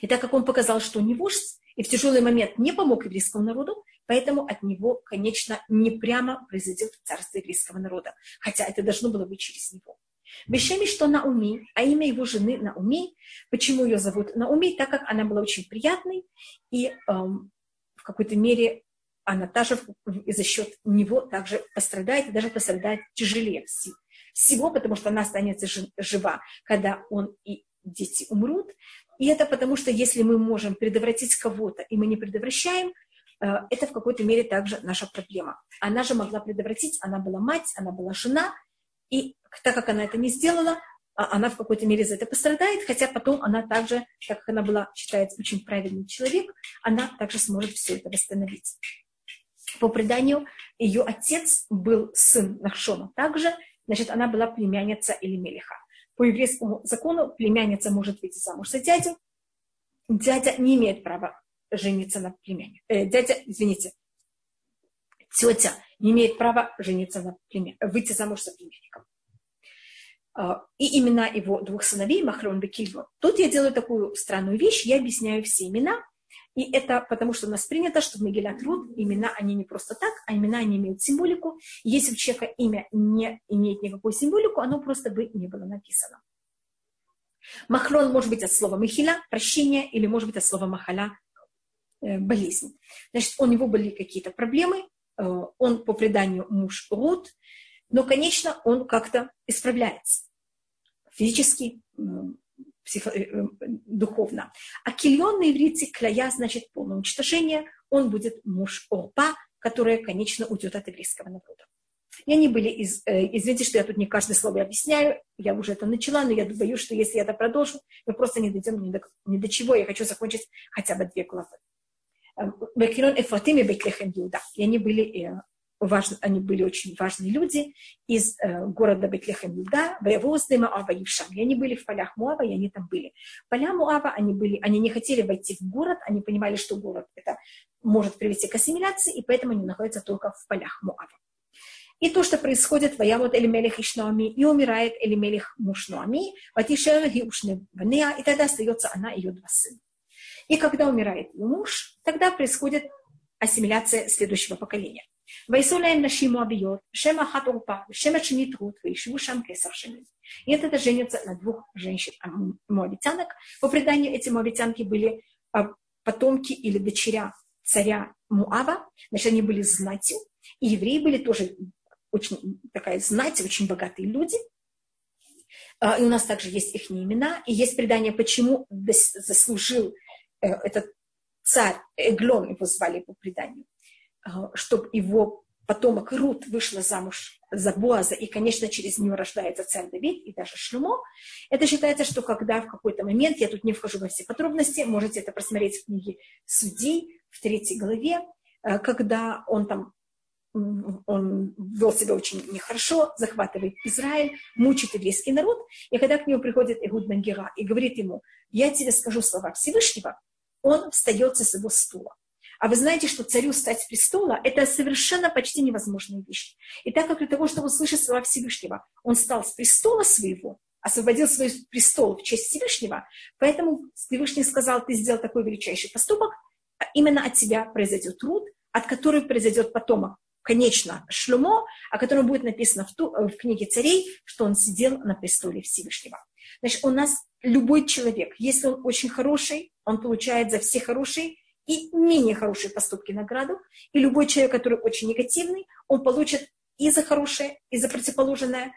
И так как он показал, что он не вождь, и в тяжелый момент не помог еврейскому народу, поэтому от него, конечно, не прямо произойдет царство еврейского народа, хотя это должно было быть через него. Бешеми, что Науми, а имя его жены Науми. Почему ее зовут Науми? Так как она была очень приятной, и эм, в какой-то мере она также за счет него также пострадает, и даже пострадает тяжелее всего, потому что она останется жива, когда он и дети умрут. И это потому, что если мы можем предотвратить кого-то, и мы не предотвращаем, э, это в какой-то мере также наша проблема. Она же могла предотвратить, она была мать, она была жена, и так как она это не сделала, а она в какой-то мере за это пострадает, хотя потом она также, так как она была, считается, очень правильный человек, она также сможет все это восстановить. По преданию, ее отец был сын Нахшона также, значит, она была племянница Элимелиха. По еврейскому закону племянница может выйти замуж за дядю, дядя не имеет права жениться на племяннике. Э, дядя, извините, тетя не имеет права жениться на племя... выйти замуж за племянником. А, и имена его двух сыновей, Махрон и Кильвон. Тут я делаю такую странную вещь, я объясняю все имена, и это потому, что у нас принято, что в Мегилат Руд имена, они не просто так, а имена, они имеют символику. Если у человека имя не имеет никакую символику, оно просто бы не было написано. Махрон может быть от слова махила, прощение, или может быть от слова махаля, э, болезнь. Значит, у него были какие-то проблемы, он по преданию муж Рут, но, конечно, он как-то исправляется физически, психо, э, э, духовно. А кильон на иврите кляя значит полное уничтожение, он будет муж Орпа, которая, конечно, уйдет от еврейского народа. И они были, из, извините, что я тут не каждое слово объясняю, я уже это начала, но я боюсь, что если я это продолжу, мы просто не дойдем ни до, ни до чего, я хочу закончить хотя бы две главы. Бекирон Эфратим и Беклехем Иуда. И они были, э, важны, они были очень важные люди из э, города Беклехем Иуда, Воевоз Моава Евшам. И они были в полях Муава, и они там были. Поля Муава, они, были, они не хотели войти в город, они понимали, что город это может привести к ассимиляции, и поэтому они находятся только в полях Муава. И то, что происходит, вот Элимелих и Шноами, и умирает Элимелих муж Ноами, Ватишер Гиушне и тогда остается она и ее два сына. И когда умирает муж, тогда происходит ассимиляция следующего поколения. Вайсулаем нашиму абиот, шема хатурпа, шема чинитрут, вейшву шам кесар И это женится на двух женщин моавитянок. По преданию, эти моавитянки были а, потомки или дочеря царя Муава, значит, они были знатью, и евреи были тоже очень такая знать, очень богатые люди. А, и у нас также есть их имена, и есть предание, почему заслужил этот царь, Эглон его звали по преданию, э, чтобы его потомок Рут вышла замуж за Боаза, и, конечно, через нее рождается царь Давид и даже Шлюмо. Это считается, что когда в какой-то момент, я тут не вхожу во все подробности, можете это просмотреть в книге Судей в третьей главе, э, когда он там он вел себя очень нехорошо, захватывает Израиль, мучит еврейский народ, и когда к нему приходит Игуд Бенгера и говорит ему, я тебе скажу слова Всевышнего, он встает со своего стула. А вы знаете, что царю стать с престола – это совершенно почти невозможная вещь. И так как для того, чтобы услышать слова Всевышнего, он стал с престола своего, освободил свой престол в честь Всевышнего, поэтому Всевышний сказал, ты сделал такой величайший поступок, а именно от тебя произойдет труд, от которого произойдет потомок, конечно, Шлюмо, о котором будет написано в, ту, в книге царей, что он сидел на престоле Всевышнего. Значит, у нас любой человек, если он очень хороший, он получает за все хорошие и менее хорошие поступки награду. И любой человек, который очень негативный, он получит и за хорошее, и за противоположное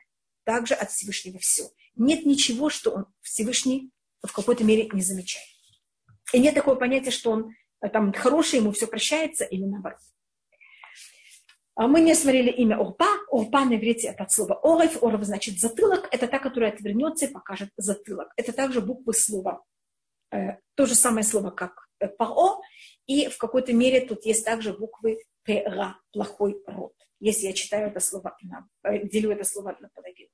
также от Всевышнего все. Нет ничего, что он Всевышний в какой-то мере не замечает. И нет такого понятия, что он э, там хороший, ему все прощается, или наоборот. А мы не смотрели имя Орпа. Орпа на иврите это от слова Орев. Орев значит затылок. Это та, которая отвернется и покажет затылок. Это также буквы слова. Э, то же самое слово, как э, Паро. И в какой-то мере тут есть также буквы Пера, плохой род. Если я читаю это слово, э, делю это слово на половину.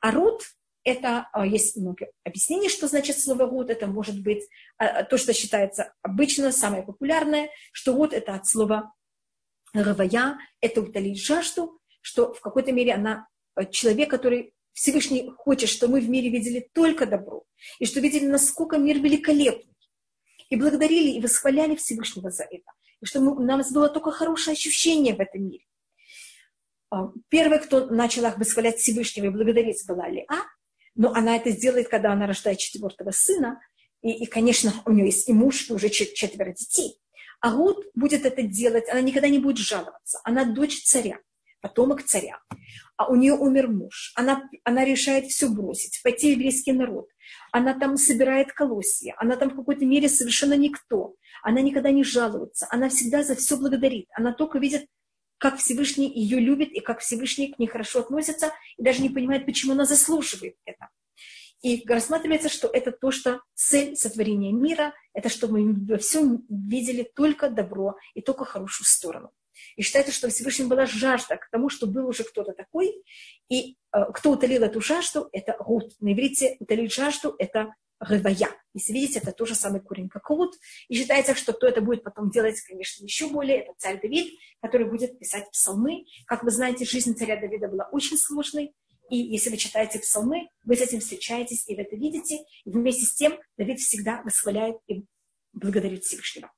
А род это есть много объяснений, что значит слово род. Это может быть то, что считается обычно, самое популярное, что род это от слова Равая – это утолить жажду, что в какой-то мере она человек, который Всевышний хочет, что мы в мире видели только добро, и что видели, насколько мир великолепный, и благодарили и восхваляли Всевышнего за это, и что у нас было только хорошее ощущение в этом мире. А, первый, кто начал восхвалять Всевышнего и благодарить, была Леа, но она это сделает, когда она рождает четвертого сына, и, и конечно, у нее есть и муж, и уже четверо детей. А Рут будет это делать, она никогда не будет жаловаться. Она дочь царя, потомок царя. А у нее умер муж. Она, она решает все бросить, пойти в еврейский народ. Она там собирает колосья. Она там в какой-то мере совершенно никто. Она никогда не жалуется. Она всегда за все благодарит. Она только видит, как Всевышний ее любит и как Всевышний к ней хорошо относится, и даже не понимает, почему она заслуживает это. И рассматривается, что это то, что цель сотворения мира, это чтобы мы во всем видели только добро и только хорошую сторону. И считается, что Всевышнем была жажда к тому, что был уже кто-то такой. И э, кто утолил эту жажду, это Рут. На иврите утолить жажду – это рывая. Если видите, это тоже самый корень, как Рут. И считается, что кто это будет потом делать, конечно, еще более, это царь Давид, который будет писать псалмы. Как вы знаете, жизнь царя Давида была очень сложной. И если вы читаете псалмы, вы с этим встречаетесь и вы это видите. И вместе с тем Давид всегда восхваляет и благодарит Всевышнего.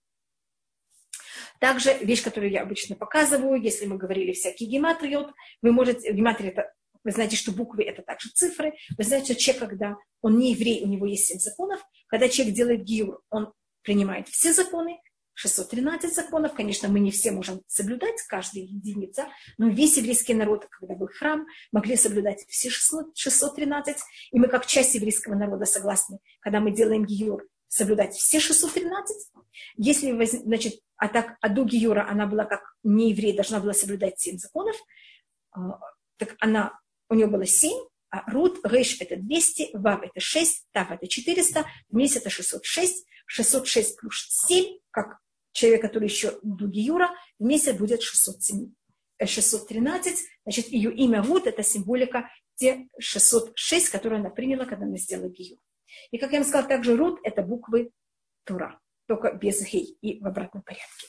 Также вещь, которую я обычно показываю, если мы говорили всякие гематриот, вы можете, гематрия это, вы знаете, что буквы это также цифры, вы знаете, что человек, когда он не еврей, у него есть семь законов, когда человек делает гиур, он принимает все законы, 613 законов, конечно, мы не все можем соблюдать, каждая единица, но весь еврейский народ, когда был храм, могли соблюдать все 613, и мы как часть еврейского народа согласны, когда мы делаем гиюр, соблюдать все 613. Если, значит, а так Аду Гиюра, она была как не еврей, должна была соблюдать семь законов, а, так она, у нее было семь, а Рут, Рейш это 200, Вав это 6, Тав это 400, вместе это 606, 606 плюс 7, как человек, который еще Дуги Юра, вместе будет 607, 613. Э, Значит, ее имя Рут – это символика те 606, которые она приняла, когда она сделала Гиюр. И, как я вам сказала, также Рут – это буквы Тура, только без гей и в обратном порядке.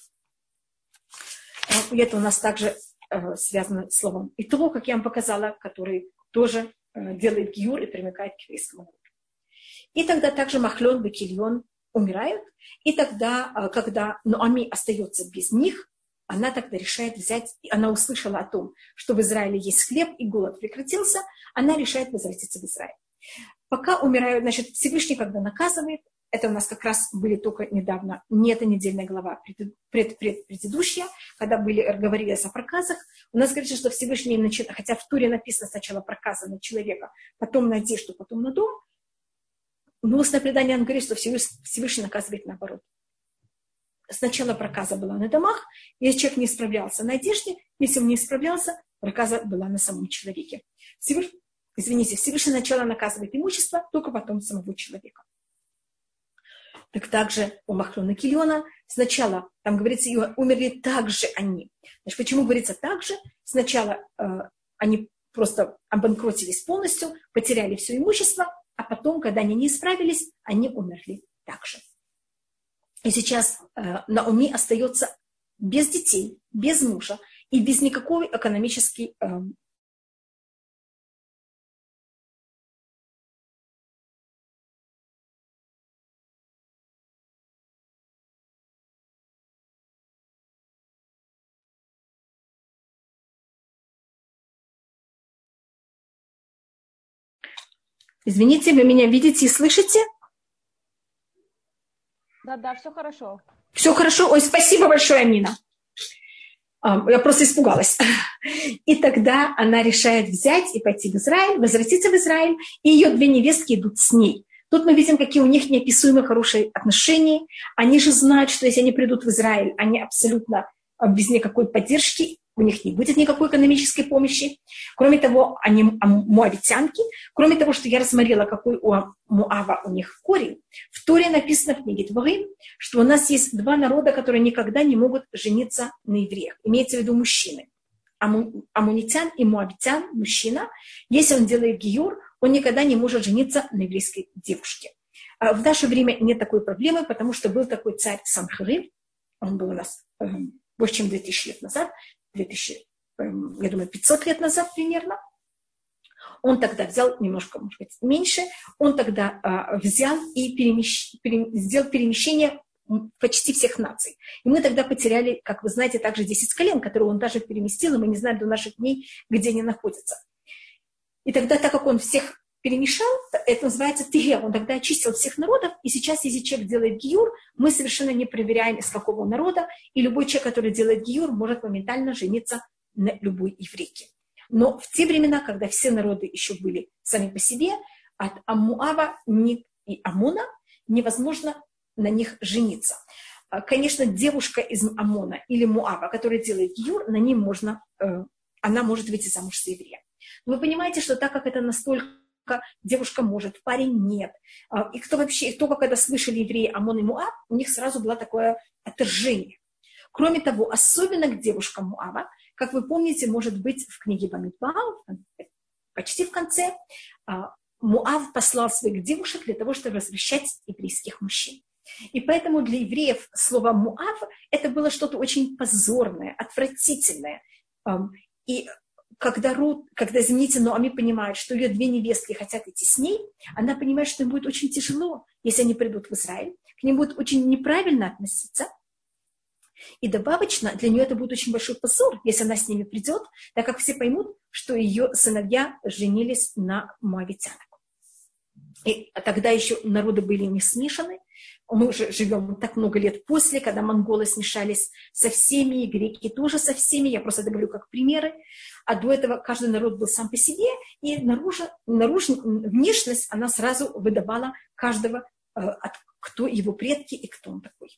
И это у нас также э, связано с словом Итро, как я вам показала, который тоже э, делает гиюр и примыкает к еврейскому народу. И тогда также Махлен, Бекильон умирают, и тогда, э, когда Ноами остается без них, она тогда решает взять, она услышала о том, что в Израиле есть хлеб, и голод прекратился, она решает возвратиться в Израиль. Пока умирают, значит, Всевышний, когда наказывает, это у нас как раз были только недавно, не эта недельная глава, пред, пред, пред, предыдущая, когда были, говорилось о проказах. У нас говорится, что Всевышний, начал, хотя в Туре написано сначала проказа на человека, потом на одежду, потом на дом, но устное предание он говорит, что Всевышний наказывает наоборот. Сначала проказа была на домах, если человек не справлялся на одежде, если он не справлялся, проказа была на самом человеке. Всевышний, извините, Всевышний сначала наказывает имущество, только потом самого человека. Так также у Махрона Кильона сначала, там говорится, умерли также они. Значит, почему говорится также? Сначала э, они просто обанкротились полностью, потеряли все имущество, а потом, когда они не исправились, они умерли также. И сейчас э, Науми остается без детей, без мужа и без никакой экономической э, Извините, вы меня видите и слышите? Да, да, все хорошо. Все хорошо? Ой, спасибо большое, Амина. Я просто испугалась. И тогда она решает взять и пойти в Израиль, возвратиться в Израиль, и ее две невестки идут с ней. Тут мы видим, какие у них неописуемые хорошие отношения. Они же знают, что если они придут в Израиль, они абсолютно а, без никакой поддержки, у них не будет никакой экономической помощи. Кроме того, они муавитянки. Кроме того, что я рассмотрела, какой у Муава у них корень, в Торе написано в книге Творим, что у нас есть два народа, которые никогда не могут жениться на евреях. Имеется в виду мужчины. Аму, амунитян и муавитян, мужчина, если он делает гиюр, он никогда не может жениться на еврейской девушке. А в наше время нет такой проблемы, потому что был такой царь Санхариб, он был у нас эм, больше, чем 2000 лет назад, 2000, эм, я думаю, 500 лет назад примерно. Он тогда взял немножко, может быть, меньше, он тогда а, взял и перемещ, пере, сделал перемещение почти всех наций. И мы тогда потеряли, как вы знаете, также 10 колен, которые он даже переместил, и мы не знаем до наших дней, где они находятся. И тогда, так как он всех перемешал, это называется тигер, он тогда очистил всех народов, и сейчас, если человек делает гиюр, мы совершенно не проверяем, из какого народа, и любой человек, который делает гиюр, может моментально жениться на любой еврейке. Но в те времена, когда все народы еще были сами по себе, от Амуава и Амона невозможно на них жениться. А, конечно, девушка из Амона или Муава, которая делает гиюр, на ней можно, э, она может выйти замуж за еврея. вы понимаете, что так как это настолько девушка может, парень нет. А, и кто вообще, только когда слышали евреи Амон и Муав, у них сразу было такое отторжение. Кроме того, особенно к девушкам Муава, как вы помните, может быть, в книге Бамидбау, почти в конце, а, Муав послал своих девушек для того, чтобы возвращать еврейских мужчин. И поэтому для евреев слово «муав» это было что-то очень позорное, отвратительное. И когда Рут, когда, извините, но Ами понимает, что ее две невестки хотят идти с ней, она понимает, что им будет очень тяжело, если они придут в Израиль. К ним будет очень неправильно относиться. И добавочно, для нее это будет очень большой позор, если она с ними придет, так как все поймут, что ее сыновья женились на Моавитянах. И тогда еще народы были не смешаны. Мы уже живем так много лет после, когда монголы смешались со всеми, и греки тоже со всеми. Я просто это говорю как примеры. А до этого каждый народ был сам по себе, и наружу, наружу, внешность, она сразу выдавала каждого, э, кто его предки и кто он такой.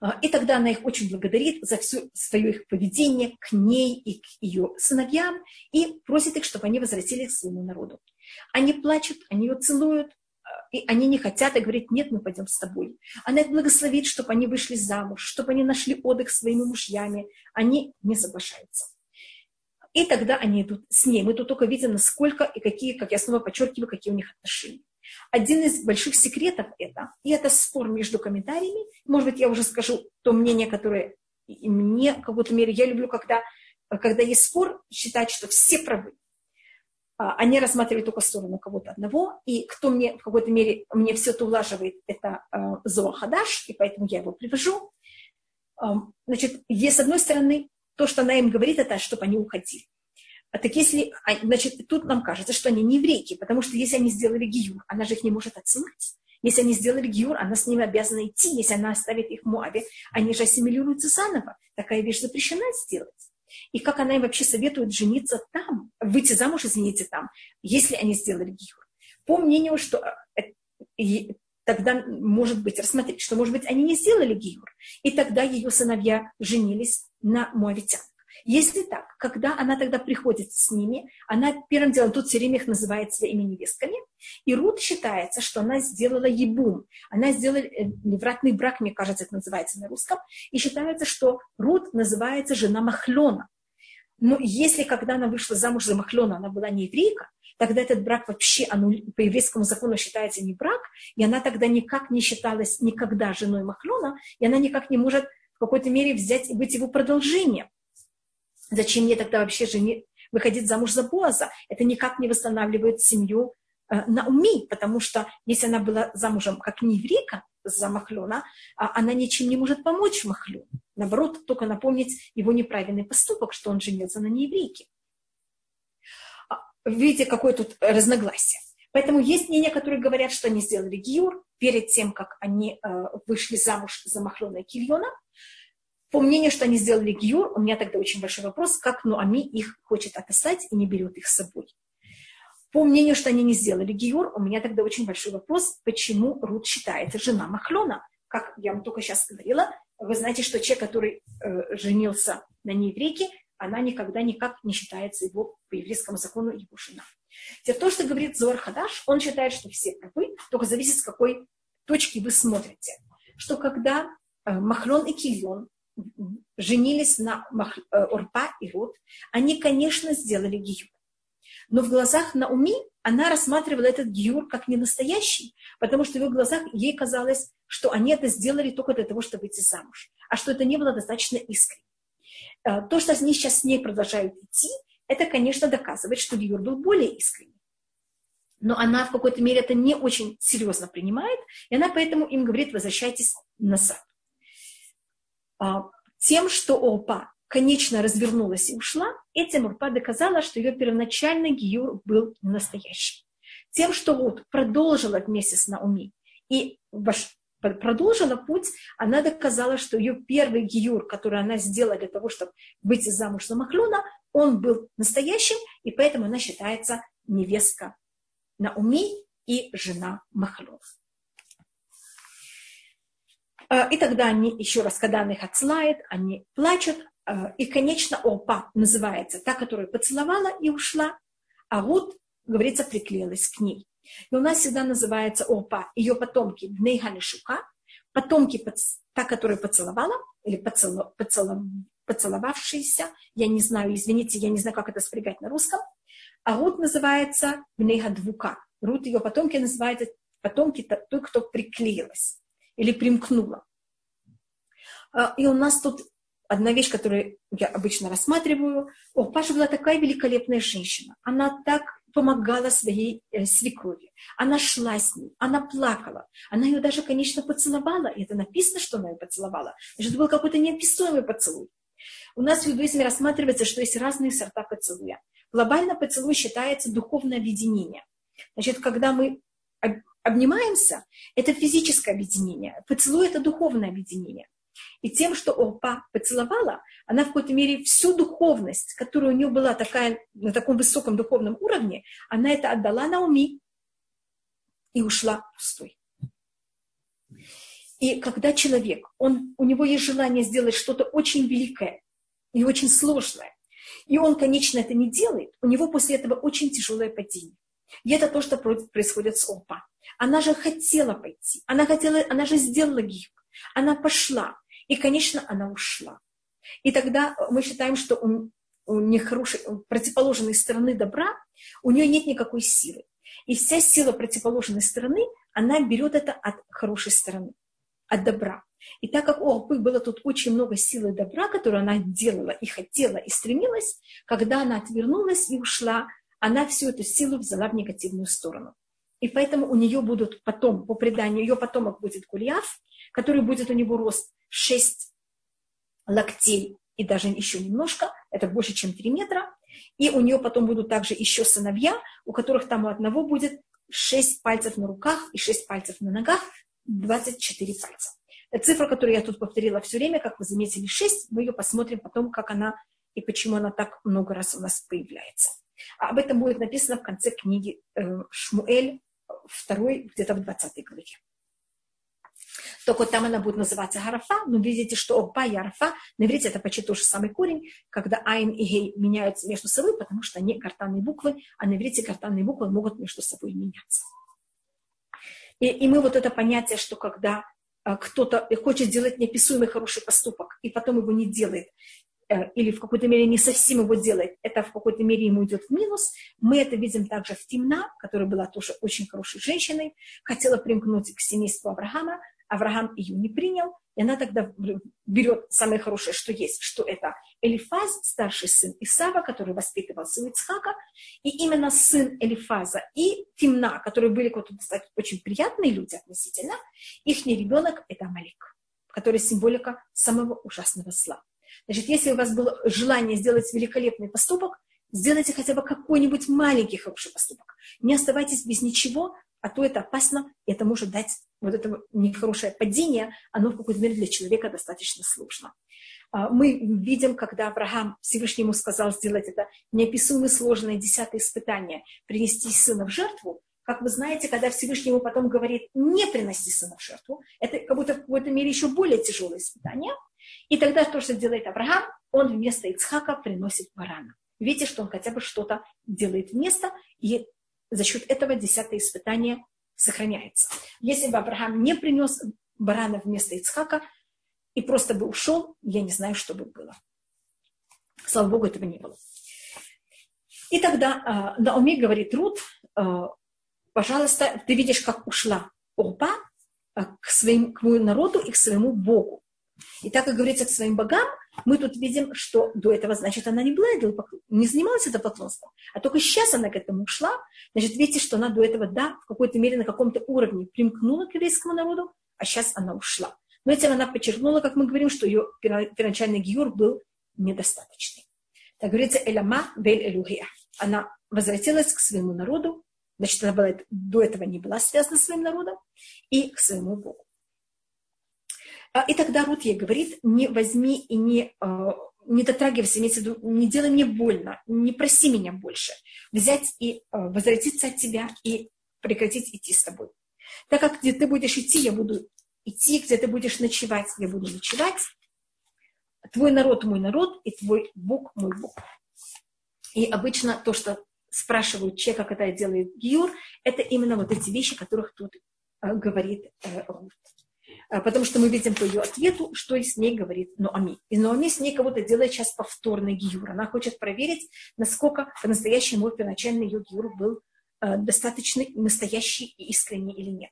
А, и тогда она их очень благодарит за все свое их поведение к ней и к ее сыновьям и просит их, чтобы они возвратились к своему народу. Они плачут, они ее целуют, и они не хотят и говорят, нет, мы пойдем с тобой. Она их благословит, чтобы они вышли замуж, чтобы они нашли отдых своими мужьями. Они не соглашаются. И тогда они идут с ней. Мы тут только видим, насколько и какие, как я снова подчеркиваю, какие у них отношения. Один из больших секретов это, и это спор между комментариями. Может быть, я уже скажу то мнение, которое мне в какой-то мере, я люблю, когда, когда есть спор, считать, что все правы. А, они рассматривают только сторону кого-то одного, и кто мне в какой-то мере, мне все это улаживает, это а, Зоахадаш, и поэтому я его привожу. Значит, есть с одной стороны, то, что она им говорит, это чтобы они уходили. А так если, а, значит, тут нам кажется, что они не еврейки, потому что если они сделали гиюр, она же их не может отсылать. Если они сделали гиюр, она с ними обязана идти. Если она оставит их в Муаве, они же ассимилируются заново. Такая вещь запрещена сделать. И как она им вообще советует жениться там, выйти замуж, извините, там, если они сделали гиюр. По мнению, что э, тогда может быть рассмотреть, что, может быть, они не сделали гиюр. И тогда ее сыновья женились на муавитянах. Если так, когда она тогда приходит с ними, она первым делом, тут все время их называет своими невестками, и Рут считается, что она сделала ебум, она сделала э, невратный брак, мне кажется, это называется на русском, и считается, что Рут называется жена Махлена. Но если когда она вышла замуж за Махлена, она была не еврейка, тогда этот брак вообще по еврейскому закону считается не брак, и она тогда никак не считалась никогда женой Махлена, и она никак не может в какой-то мере взять и быть его продолжением. Зачем мне тогда вообще жени, выходить замуж за Боаза? Это никак не восстанавливает семью Науми, потому что если она была замужем как не еврейка за Махлена, а она ничем не может помочь Махлену. Наоборот, только напомнить его неправильный поступок, что он женился на нееврейке. А, видите, какое тут разногласие. Поэтому есть мнения, которые говорят, что они сделали гиюр перед тем, как они э, вышли замуж за Махлена и Кильона – по мнению, что они сделали гиюр, у меня тогда очень большой вопрос, как Нуами их хочет отослать и не берет их с собой. По мнению, что они не сделали гиюр, у меня тогда очень большой вопрос, почему Рут считается жена Махлона. Как я вам только сейчас говорила, вы знаете, что человек, который э, женился на нееврейке, она никогда никак не считается его по еврейскому закону его жена. Теперь то, что говорит Зор Хадаш, он считает, что все правы, только зависит, с какой точки вы смотрите. Что когда э, Махлон и Кильон женились на э, Орпа и Рут, они, конечно, сделали гиюр. Но в глазах Науми она рассматривала этот гиюр как не настоящий, потому что в ее глазах ей казалось, что они это сделали только для того, чтобы выйти замуж, а что это не было достаточно искренне. Э, то, что они сейчас с ней продолжают идти, это, конечно, доказывает, что гиюр был более искренний. Но она в какой-то мере это не очень серьезно принимает, и она поэтому им говорит, возвращайтесь назад. А, тем, что Опа конечно развернулась и ушла, этим Урпа доказала, что ее первоначальный гиюр был настоящий. Тем, что вот продолжила вместе с Науми и продолжила путь, она доказала, что ее первый гиюр, который она сделала для того, чтобы выйти замуж за Махлюна, он был настоящим, и поэтому она считается невестка Науми и жена Махлюна. И тогда они, еще раз, когда она их отсылает, они плачут. Э, и, конечно, Опа называется та, которая поцеловала и ушла. А вот говорится, приклеилась к ней. И у нас всегда называется Опа, ее потомки, Бнейханишука, потомки, та, которая поцеловала, или поцело, поцело, поцеловавшиеся, я не знаю, извините, я не знаю, как это спрягать на русском, а Рут называется Бнейхадвука. Рут, ее потомки называются потомки той, кто приклеилась или примкнула. А, и у нас тут одна вещь, которую я обычно рассматриваю. О, Паша была такая великолепная женщина. Она так помогала своей э, свекрови. Она шла с ней, она плакала. Она ее даже, конечно, поцеловала. И это написано, что она ее поцеловала. Значит, это был какой-то неописуемый поцелуй. У нас в иудаизме рассматривается, что есть разные сорта поцелуя. Глобально поцелуй считается духовное объединение. Значит, когда мы обнимаемся, это физическое объединение. Поцелуй – это духовное объединение. И тем, что Орпа поцеловала, она в какой-то мере всю духовность, которая у нее была такая, на таком высоком духовном уровне, она это отдала Науми и ушла пустой. И когда человек, он, у него есть желание сделать что-то очень великое и очень сложное, и он, конечно, это не делает, у него после этого очень тяжелое падение. И это то, что происходит с Опа. Она же хотела пойти, она, хотела, она же сделала гиб, она пошла, и, конечно, она ушла. И тогда мы считаем, что у, у нехорошей, противоположной стороны добра, у нее нет никакой силы. И вся сила противоположной стороны, она берет это от хорошей стороны, от добра. И так как у Алпы было тут очень много силы добра, которую она делала и хотела, и стремилась, когда она отвернулась и ушла, она всю эту силу взяла в негативную сторону. И поэтому у нее будут потом, по преданию, ее потомок будет Гульяв, который будет у него рост 6 локтей и даже еще немножко, это больше, чем 3 метра. И у нее потом будут также еще сыновья, у которых там у одного будет 6 пальцев на руках и 6 пальцев на ногах, 24 пальца. Цифра, которую я тут повторила все время, как вы заметили, 6. Мы ее посмотрим потом, как она и почему она так много раз у нас появляется. А об этом будет написано в конце книги э, Шмуэль, второй, где-то в 20 главе. Только там она будет называться Харафа, но видите, что Оба и Арафа, на иврите это почти тот же самый корень, когда Айн и Гей меняются между собой, потому что они картанные буквы, а на иврите картанные буквы могут между собой меняться. И, и мы вот это понятие, что когда э, кто-то хочет сделать неописуемый хороший поступок, и потом его не делает, Э, или в какой-то мере не совсем его делает, это в какой-то мере ему идет в минус. Мы это видим также в Тимна, которая была тоже очень хорошей женщиной, хотела примкнуть к семейству Авраама, Авраам ее не принял, и она тогда берет самое хорошее, что есть, что это Элифаз, старший сын Исава, который воспитывался у Ицхака, и именно сын Элифаза и Тимна, которые были, кстати, очень приятные люди относительно, их ребенок – это Амалик, который символика самого ужасного зла. Значит, если у вас было желание сделать великолепный поступок, сделайте хотя бы какой-нибудь маленький хороший поступок. Не оставайтесь без ничего, а то это опасно, и это может дать вот это нехорошее падение, оно в какой-то мере для человека достаточно сложно. А, мы видим, когда Авраам Всевышнему сказал сделать это неописуемо сложное десятое испытание, принести сына в жертву, как вы знаете, когда Всевышний ему потом говорит, не приноси сына в жертву, это как будто в какой-то мере еще более тяжелое испытание – и тогда то, что делает Авраам, он вместо Ицхака приносит барана. Видите, что он хотя бы что-то делает вместо, и за счет этого десятое испытание сохраняется. Если бы Авраам не принес барана вместо Ицхака и просто бы ушел, я не знаю, что бы было. Слава Богу, этого не было. И тогда э, Наоми говорит Рут, э, пожалуйста, ты видишь, как ушла Опа э, к своему, к моему народу и к своему Богу. И так как говорится к своим богам, мы тут видим, что до этого, значит, она не была не занималась это поклонством, а только сейчас она к этому ушла. Значит, видите, что она до этого, да, в какой-то мере на каком-то уровне примкнула к еврейскому народу, а сейчас она ушла. Но этим она подчеркнула, как мы говорим, что ее первоначальный гиюр был недостаточный. Так говорится, Элама Бель Элюхия. Она возвратилась к своему народу, значит, она была, до этого не была связана с своим народом, и к своему Богу. А, и тогда Рут ей говорит, не возьми и не, а, не дотрагивайся, имеется в виду, не делай мне больно, не проси меня больше. Взять и а, возвратиться от тебя и прекратить идти с тобой. Так как где ты будешь идти, я буду идти, где ты будешь ночевать, я буду ночевать. Твой народ мой народ, и твой Бог мой Бог. И обычно то, что спрашивают человека, когда делает гиюр, это именно вот эти вещи, которых тут говорит э, Рут. А, потому что мы видим по ее ответу, что с ней говорит Ноами. И Ноами с ней кого-то делает сейчас повторный гиюр. Она хочет проверить, насколько по-настоящему первоначальный ее гиюр был э, достаточно настоящий и искренний или нет.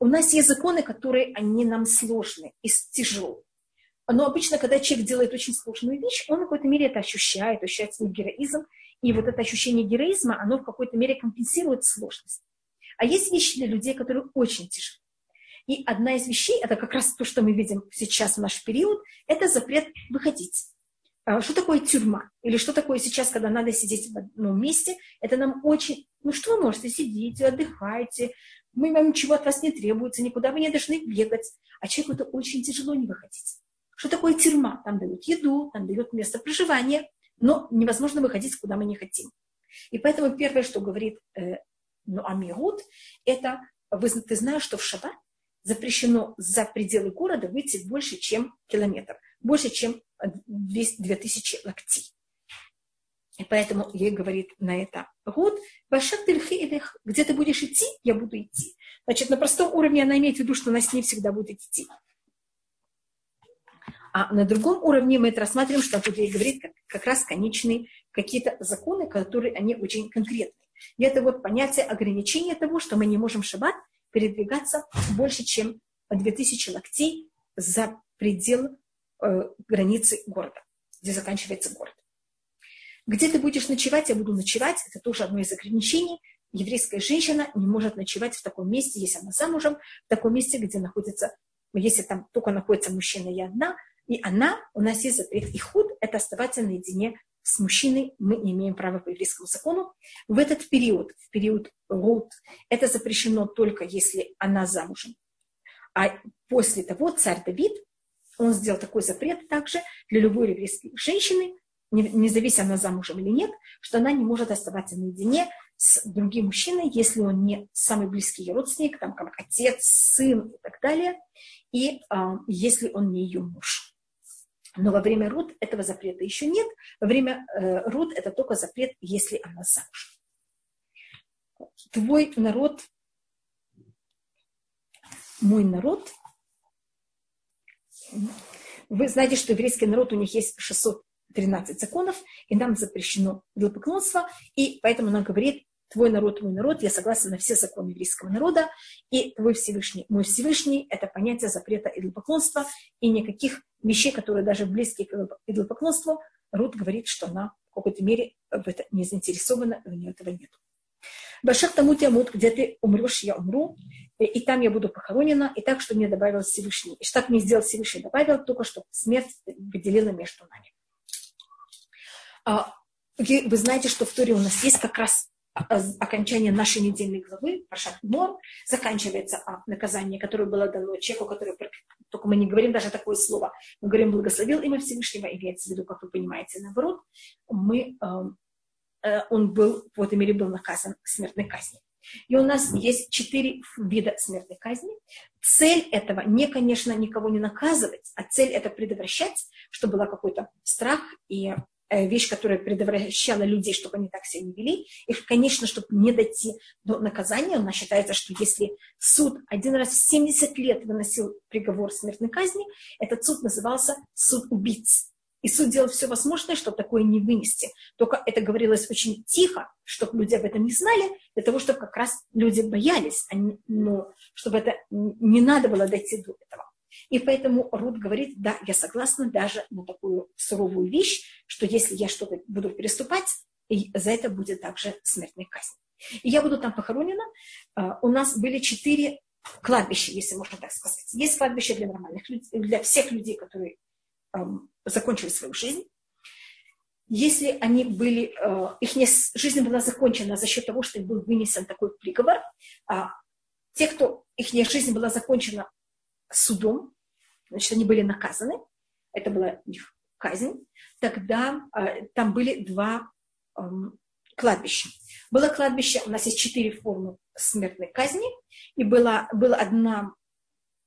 У нас есть законы, которые они нам сложны и тяжелы. Но обычно, когда человек делает очень сложную вещь, он в какой-то мере это ощущает, ощущает свой героизм. И вот это ощущение героизма, оно в какой-то мере компенсирует сложность. А есть вещи для людей, которые очень тяжелые. И одна из вещей, это как раз то, что мы видим сейчас в наш период, это запрет выходить. А что такое тюрьма? Или что такое сейчас, когда надо сидеть в одном месте? Это нам очень... Ну что вы можете? Сидите, отдыхайте. Мы вам ничего от вас не требуется, никуда вы не должны бегать. А человеку это очень тяжело не выходить. Что такое тюрьма? Там дают еду, там дают место проживания, но невозможно выходить, куда мы не хотим. И поэтому первое, что говорит э, ну, Амирут, это вы, ты знаешь, что в шаббат запрещено за пределы города выйти больше, чем километр, больше, чем 2000 локтей. И поэтому ей говорит на это год, где ты будешь идти, я буду идти. Значит, на простом уровне она имеет в виду, что она с ней всегда будет идти. А на другом уровне мы это рассматриваем, что тут ей говорит как, как раз конечные какие-то законы, которые они очень конкретные. И это вот понятие ограничения того, что мы не можем шаббат передвигаться больше, чем 2000 локтей за предел э, границы города, где заканчивается город. Где ты будешь ночевать, я буду ночевать. Это тоже одно из ограничений. Еврейская женщина не может ночевать в таком месте, если она замужем, в таком месте, где находится, если там только находится мужчина и одна, и она, у нас есть запрет. И худ – это оставаться наедине с мужчиной мы не имеем права по еврейскому закону. В этот период, в период Рут, это запрещено только если она замужем. А после того царь Давид, он сделал такой запрет также для любой еврейской женщины, независимо она замужем или нет, что она не может оставаться наедине с другим мужчиной, если он не самый близкий родственник, там, как отец, сын и так далее, и э, если он не ее муж. Но во время руд этого запрета еще нет. Во время э, руд это только запрет, если она замуж. Твой народ, мой народ, вы знаете, что еврейский народ, у них есть 613 законов, и нам запрещено идолопоклонство, и поэтому она говорит, твой народ, мой народ, я согласна на все законы еврейского народа, и твой Всевышний, мой Всевышний, это понятие запрета идолопоклонства, и никаких вещей, которые даже близки к идолопоклонству, Рут говорит, что она в какой-то мере в это не заинтересована, у нее этого нет. Башах тому тямут, где ты умрешь, я умру, и там я буду похоронена, и так, что мне добавил Всевышний. И что мне сделал Всевышний, добавил, только что смерть выделила между нами. А, вы знаете, что в Торе у нас есть как раз окончание нашей недельной главы, Пашат Мор, заканчивается а, наказание, которое было дано человеку, который, только мы не говорим даже такое слово, мы говорим благословил имя Всевышнего, имеется в виду, как вы понимаете, наоборот, мы, эм, э, он был, в этой мере был наказан смертной казнью. И у нас есть четыре вида смертной казни. Цель этого не, конечно, никого не наказывать, а цель это предотвращать, чтобы был какой-то страх и вещь, которая предотвращала людей, чтобы они так себя не вели. И, конечно, чтобы не дойти до наказания, у нас считается, что если суд один раз в 70 лет выносил приговор смертной казни, этот суд назывался суд убийц. И суд делал все возможное, чтобы такое не вынести. Только это говорилось очень тихо, чтобы люди об этом не знали, для того, чтобы как раз люди боялись, а не, ну, чтобы это не надо было дойти до этого. И поэтому Рут говорит, да, я согласна даже на такую суровую вещь, что если я что-то буду переступать, за это будет также смертная казнь. И я буду там похоронена. А, у нас были четыре кладбища, если можно так сказать. Есть кладбище для нормальных людей, для всех людей, которые закончили свою жизнь. Если они были, э, их жизнь была закончена за счет того, что им был вынесен такой приговор, а те, кто их жизнь была закончена судом, значит, они были наказаны, это была их казнь, тогда э, там были два э, кладбища. Было кладбище, у нас есть четыре формы смертной казни, и было, было одна,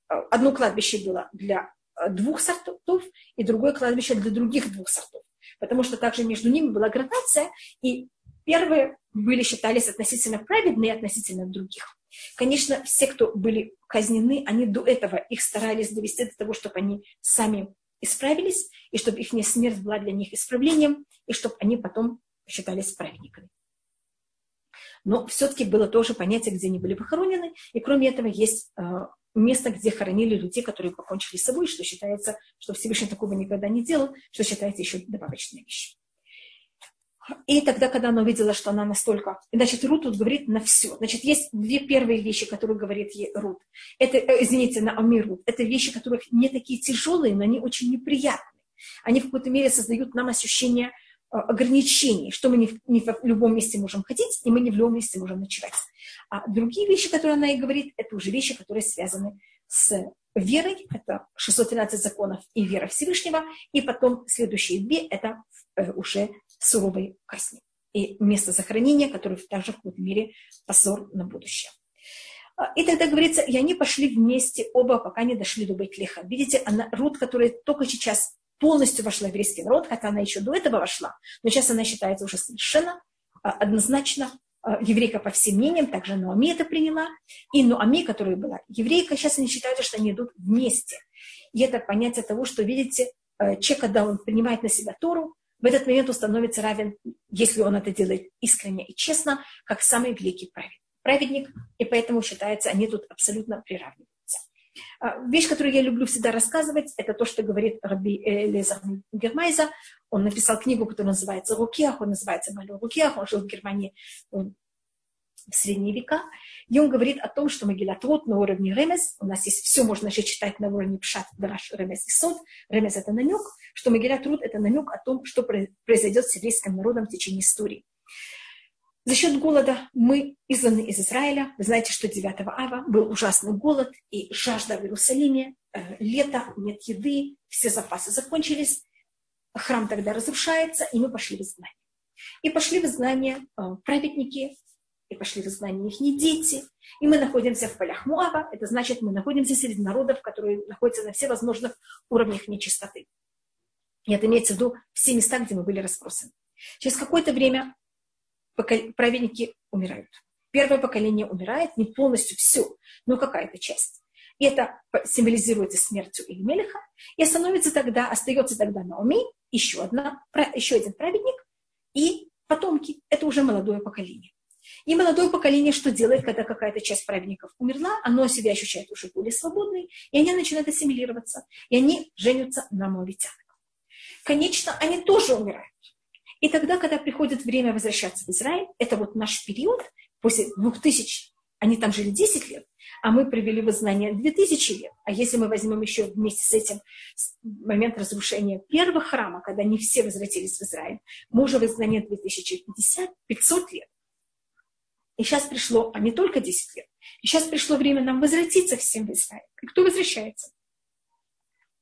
э, одно кладбище было для э, двух сортов, и другое кладбище для других двух сортов. Потому что также между ними была градация, и Первые были, считались относительно праведные относительно других. Конечно, все, кто были казнены, они до этого их старались довести до того, чтобы они сами исправились, и чтобы их смерть была для них исправлением, и чтобы они потом считались праведниками. Но все-таки было тоже понятие, где они были похоронены, и кроме этого есть э, место, где хоронили людей, которые покончили с собой, что считается, что Всевышний такого никогда не делал, что считается еще добавочной вещью. И тогда, когда она увидела, что она настолько... Значит, Рут тут говорит на все. Значит, есть две первые вещи, которые говорит ей Рут. Это, э, извините, на Ами Рут. Это вещи, которые не такие тяжелые, но они очень неприятные. Они в какой-то мере создают нам ощущение э, ограничений, что мы не в, не в любом месте можем ходить, и мы не в любом месте можем ночевать. А другие вещи, которые она ей говорит, это уже вещи, которые связаны с верой, это 613 законов и вера Всевышнего, и потом следующие две, это э, уже суровой казни. И место захоронения, которое также в какой-то мере позор на будущее. А, и тогда говорится, и они пошли вместе оба, пока не дошли до Бейтлеха. Видите, она, Рут, которая только сейчас полностью вошла в еврейский народ, хотя она еще до этого вошла, но сейчас она считается уже совершенно а, однозначно а, еврейка по всем мнениям, также Ноами это приняла, и Ноами, которая была еврейка, сейчас они считают, что они идут вместе. И это понятие того, что, видите, э, человек, когда он принимает на себя Тору, в этот момент он становится равен, если он это делает искренне и честно, как самый великий праведник, и поэтому считается, они тут абсолютно приравниваются. А, вещь, которую я люблю всегда рассказывать, это то, что говорит Раби Лезар Гермайза. Он написал книгу, которая называется «Рукиах», он называется «Малю Рукиах», он жил в Германии в средние века. И он говорит о том, что Могилат Рот на уровне Ремес, у нас есть все, можно еще читать на уровне Пшат, Дараш, Ремес и Сод. Ремес – это намек, что Могилат Рот – это намек о том, что произойдет с еврейским народом в течение истории. За счет голода мы изгнаны из Израиля. Вы знаете, что 9 ава был ужасный голод и жажда в Иерусалиме. Э, лето, нет еды, все запасы закончились. Храм тогда разрушается, и мы пошли в изгнание. И пошли в изгнание э, праведники, и пошли в изгнание их не дети. И мы находимся в полях Муава. Это значит, мы находимся среди народов, которые находятся на всевозможных уровнях нечистоты. И это имеется в виду все места, где мы были разбросаны. Через какое-то время праведники умирают. Первое поколение умирает, не полностью все, но какая-то часть. И это символизируется смертью Илимелиха. И становится тогда, остается тогда Наоми, еще, одна, еще один праведник, и потомки. Это уже молодое поколение. И молодое поколение что делает, когда какая-то часть праведников умерла, оно себя ощущает уже более свободной, и они начинают ассимилироваться, и они женятся на моавитянах. Конечно, они тоже умирают. И тогда, когда приходит время возвращаться в Израиль, это вот наш период, после 2000, они там жили 10 лет, а мы привели в знание 2000 лет. А если мы возьмем еще вместе с этим момент разрушения первого храма, когда не все возвратились в Израиль, мы уже в изгнании 2050, 500 лет. И сейчас пришло, а не только 10 лет, и сейчас пришло время нам возвратиться всем в Израиль. И кто возвращается?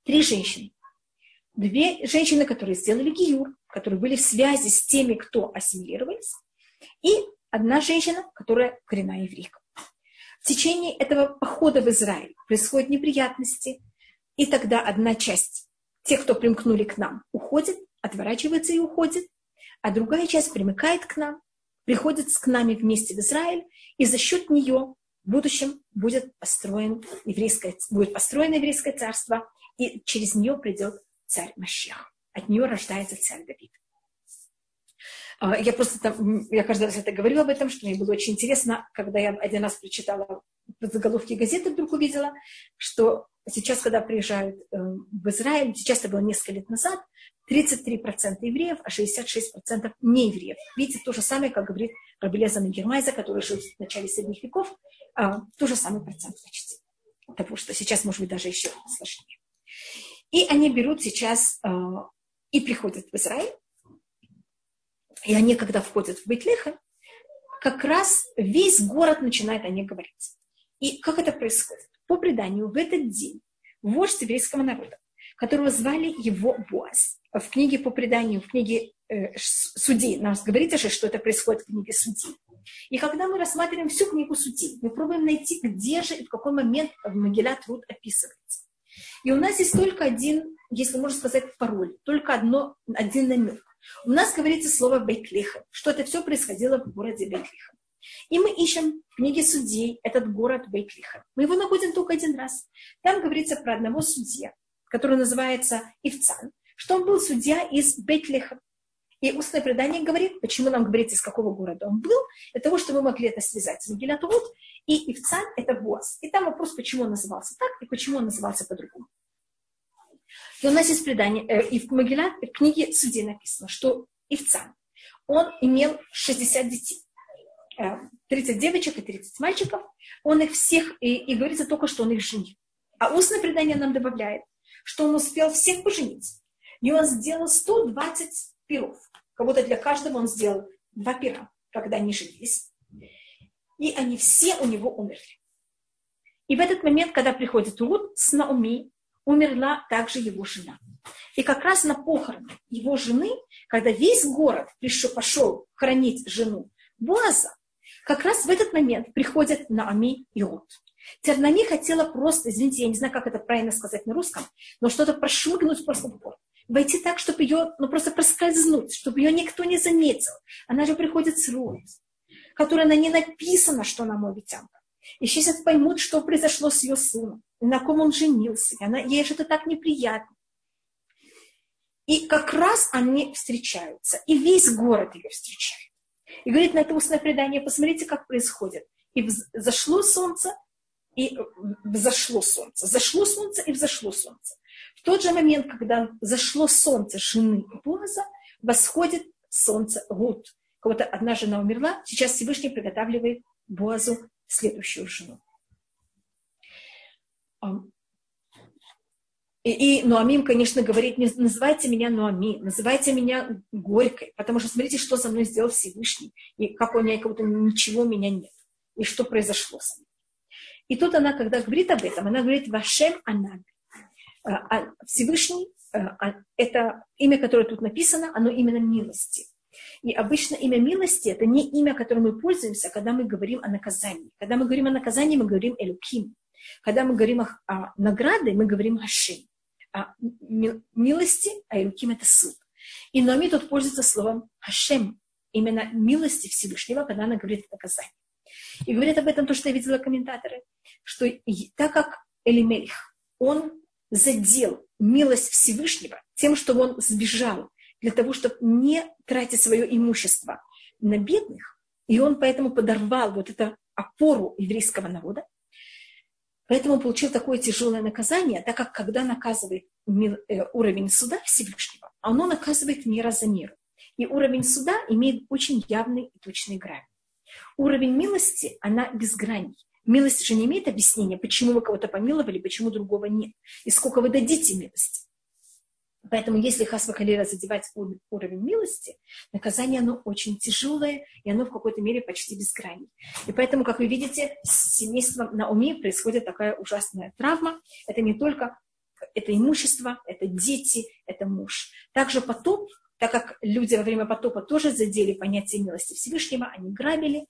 Три женщины. Две женщины, которые сделали гиюр, которые были в связи с теми, кто ассимилировались, и одна женщина, которая коренная еврейка. В течение этого похода в Израиль происходят неприятности, и тогда одна часть, те, кто примкнули к нам, уходит, отворачивается и уходит, а другая часть примыкает к нам, приходит к нами вместе в Израиль, и за счет нее в будущем будет, построен еврейское, будет построено еврейское царство, и через нее придет царь Машех. От нее рождается царь Давид. А, я просто там, я каждый раз это говорю об этом, что мне было очень интересно, когда я один раз прочитала заголовки газеты, вдруг увидела, что сейчас, когда приезжают э, в Израиль, сейчас это было несколько лет назад, 33% евреев, а 66% не евреев. Видите, то же самое, как говорит Рабелеза Гермайза, который жил в начале средних веков, а, то же самый процент почти. Потому что сейчас, может быть, даже еще сложнее. И они берут сейчас а, и приходят в Израиль, и они, когда входят в Бейтлеха, как раз весь город начинает о них говорить. И как это происходит? По преданию, в этот день вождь еврейского народа, которого звали его Боаз, в книге по преданию, в книге э, Судей, нам говорится же, что это происходит в книге Судей. И когда мы рассматриваем всю книгу Судей, мы пробуем найти, где же и в какой момент в Могилят Руд описывается. И у нас есть только один, если можно сказать, пароль, только одно, один намек. у нас говорится слово Бейтлиха, что это все происходило в городе Бейтлиха. И мы ищем в книге судей этот город Бейтлиха. Мы его находим только один раз. Там говорится про одного судья, который называется Ивцан, что он был судья из Бейтлиха. И устное предание говорит, почему нам говорится, из какого города он был, для того, чтобы мы могли это связать с Мегилат и Ивцан – это Боас. И там вопрос, почему он назывался так и почему он назывался по-другому. И у нас есть предание, э, и в Могилат, в книге судей написано, что Ивцан, он имел 60 детей. 30 э, девочек и 30 мальчиков. Он их всех, и, и говорится только, что он их женил. А устное предание нам добавляет, что он успел всех поженить. И он сделал 120 пиров. Как будто для каждого он сделал два пира, когда они женились. И они все у него умерли. И в этот момент, когда приходит Рут с Науми, умерла также его жена. И как раз на похороны его жены, когда весь город пришел, пошел хранить жену Буаза, как раз в этот момент приходят Наами и Рут. Теперь хотела просто, извините, я не знаю, как это правильно сказать на русском, но что-то прошмыгнуть просто в город. Войти так, чтобы ее, ну просто проскользнуть, чтобы ее никто не заметил. Она же приходит с Рут, которая на ней написано, что она мовитянка. И сейчас поймут, что произошло с ее сыном, на ком он женился. Она, ей же это так неприятно. И как раз они встречаются, и весь город ее встречает. И говорит на это устное предание, посмотрите, как происходит. И взошло солнце, и взошло солнце. Зашло солнце и взошло солнце. В тот же момент, когда зашло солнце жены Боза, восходит солнце Рут. Кого-то одна жена умерла, сейчас Всевышний приготавливает Боазу следующую жену. И, и Нуамим, конечно, говорит, не называйте меня Нуами, называйте меня Горькой, потому что смотрите, что со мной сделал Всевышний, и как у меня как будто ничего у меня нет, и что произошло со мной. И тут она, когда говорит об этом, она говорит «Вашем Анаг». А, а Всевышний, а, это имя, которое тут написано, оно именно милости. И обычно имя милости – это не имя, которым мы пользуемся, когда мы говорим о наказании. Когда мы говорим о наказании, мы говорим «элюким». Когда мы говорим о, о награде, мы говорим «хашим». А милости, а элюким – это суд. И Номи тут пользуется словом «хашем», именно милости Всевышнего, когда она говорит о наказании. И говорит об этом то, что я видела комментаторы, что так как Элимелих, он задел милость Всевышнего тем, что он сбежал для того, чтобы не тратить свое имущество на бедных, и он поэтому подорвал вот эту опору еврейского народа, поэтому он получил такое тяжелое наказание, так как когда наказывает э, уровень суда Всевышнего, оно наказывает мера за меру. И уровень суда имеет очень явный и точный грань. Уровень милости, она без граней. Милость же не имеет объяснения, почему вы кого-то помиловали, почему другого нет. И сколько вы дадите милости. Поэтому если Хасва Халира задевать уровень милости, наказание оно очень тяжелое, и оно в какой-то мере почти безгранное. И поэтому, как вы видите, с семейством Науми происходит такая ужасная травма. Это не только это имущество, это дети, это муж. Также потоп, так как люди во время потопа тоже задели понятие милости Всевышнего, они грабили,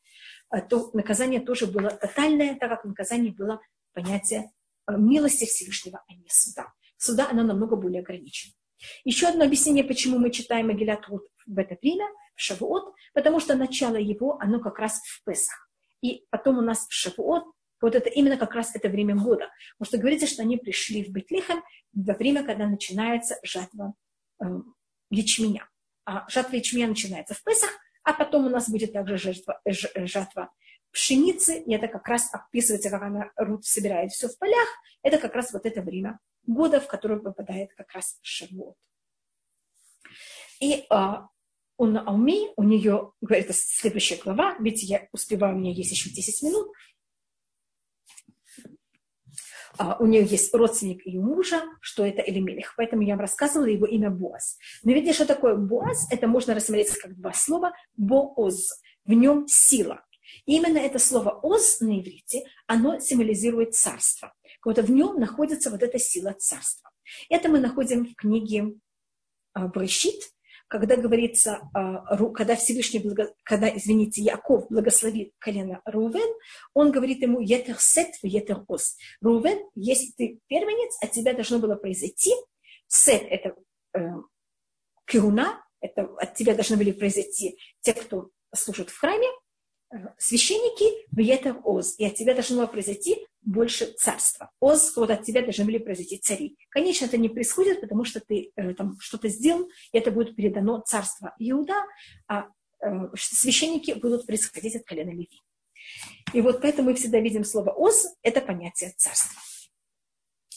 э, то наказание тоже было тотальное, так как наказание было понятие э, милости Всевышнего, а не суда. Суда оно намного более ограничено. Еще одно объяснение, почему мы читаем Магилат Рут в это время, в Шавуот, потому что начало его, оно как раз в Песах. И потом у нас в Шавуот, вот это именно как раз это время года. Потому что говорится, что они пришли в Бетлихем во время, когда начинается жатва э, ячменя. А жатва ячменя начинается в Песах, а потом у нас будет также жатва, жатва пшеницы, и это как раз описывается, как она Рут собирает все в полях, это как раз вот это время года, в которое попадает как раз Шавуот. И а, у Наоми, у нее, это следующая глава, ведь я успеваю, у меня есть еще 10 минут, а, у нее есть родственник ее мужа, что это Элемелих. Поэтому я вам рассказывала его имя Боаз. Но видите, что такое Боаз? Это можно рассмотреть как два слова. Бооз. В нем сила. И именно это слово «оз» на иврите, оно символизирует царство. Вот в нем находится вот эта сила царства. Это мы находим в книге а, Брещит, когда говорится, а, когда Всевышний, когда, извините, Яков благословит колено Рувен, он говорит ему «Етер сет в етер ос». Рувен, если ты первенец, от тебя должно было произойти. Сет – это э, кируна, это от тебя должны были произойти те, кто служит в храме, священники, это Оз, и от тебя должно произойти больше царства. Оз, вот от тебя должны были произойти цари. Конечно, это не происходит, потому что ты э, там что-то сделал, и это будет передано царство Иуда, а э, священники будут происходить от колена Леви. И вот поэтому мы всегда видим слово «оз» – это понятие царства.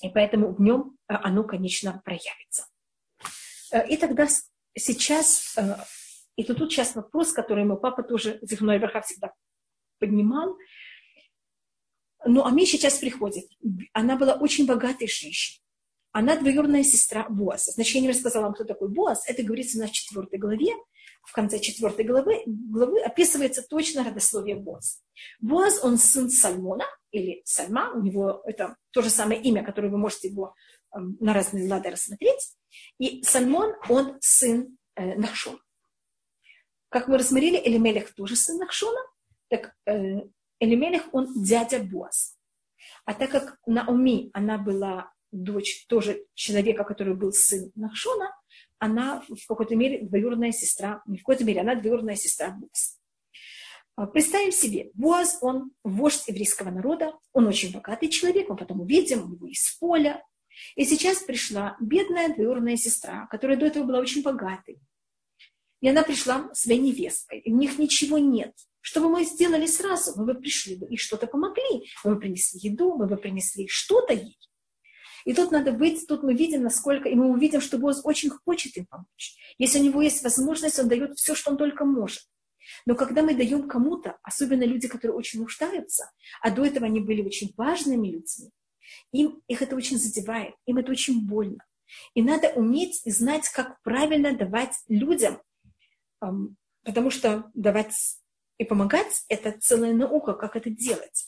И поэтому в нем э, оно, конечно, проявится. Э, и тогда сейчас, э, и тут, тут сейчас вопрос, который мой папа тоже, Зихной Верха, всегда поднимал. Ну, а мне сейчас приходит. Она была очень богатой женщиной. Она двоюродная сестра Боаса. Значит, я не рассказала вам, кто такой Боас. Это говорится на четвертой главе. В конце четвертой главы, главы описывается точно родословие Боаса. Боаз, он сын Сальмона, или Сальма, у него это то же самое имя, которое вы можете его э, на разные лады рассмотреть. И Сальмон, он сын э, Нахшона. Как мы рассмотрели, Элимелех тоже сын Нахшона, так э, он дядя Боаз. А так как Наоми, она была дочь тоже человека, который был сын Нахшона, она в какой-то мере двоюродная сестра, не в какой-то мере, она двоюродная сестра Боаза. А, представим себе, Боаз, он вождь еврейского народа, он очень богатый человек, мы потом увидим, у него есть поле. И сейчас пришла бедная двоюродная сестра, которая до этого была очень богатой. И она пришла своей невесткой, и у них ничего нет. Что бы мы сделали сразу? Мы бы пришли бы и что-то помогли. Мы бы принесли еду, мы бы принесли что-то ей. И тут надо быть, тут мы видим, насколько, и мы увидим, что Бог очень хочет им помочь. Если у него есть возможность, он дает все, что он только может. Но когда мы даем кому-то, особенно люди, которые очень нуждаются, а до этого они были очень важными людьми, им их это очень задевает, им это очень больно. И надо уметь и знать, как правильно давать людям, потому что давать и помогать – это целая наука, как это делать.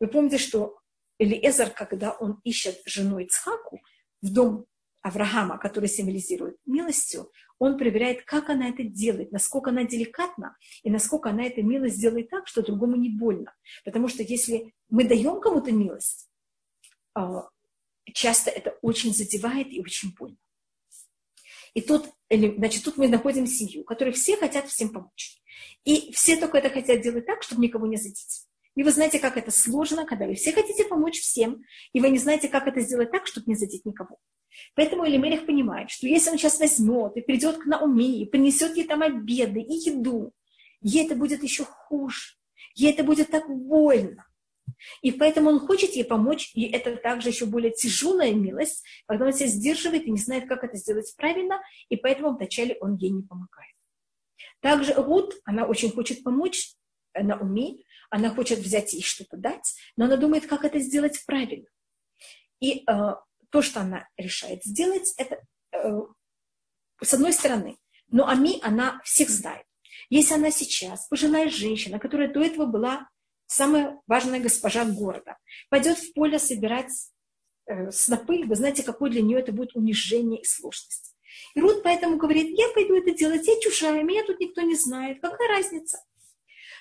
Вы помните, что Элиезер, когда он ищет жену Ицхаку в дом Авраама, который символизирует милостью, он проверяет, как она это делает, насколько она деликатна, и насколько она эту милость делает так, что другому не больно. Потому что если мы даем кому-то милость, а, часто это очень задевает и очень больно. И тут, значит, тут мы находим семью, которой все хотят всем помочь. И все только это хотят делать так, чтобы никого не задеть. И вы знаете, как это сложно, когда вы все хотите помочь всем, и вы не знаете, как это сделать так, чтобы не задеть никого. Поэтому Элимелех понимает, что если он сейчас возьмет и придет к Науми, и принесет ей там обеды и еду, ей это будет еще хуже. Ей это будет так больно. И поэтому он хочет ей помочь, и это также еще более тяжелая милость, когда он себя сдерживает и не знает, как это сделать правильно, и поэтому вначале он ей не помогает. Также Рут, она очень хочет помочь Науми, она хочет взять ей что-то дать, но она думает, как это сделать правильно. И э, то, что она решает сделать, это э, с одной стороны, но Ами, она всех знает. Если она сейчас, пожилая женщина, которая до этого была самая важная госпожа города, пойдет в поле собирать э, снопы, вы знаете, какое для нее это будет унижение и сложность. И Рут поэтому говорит, я пойду это делать, я чужая, меня тут никто не знает, какая разница?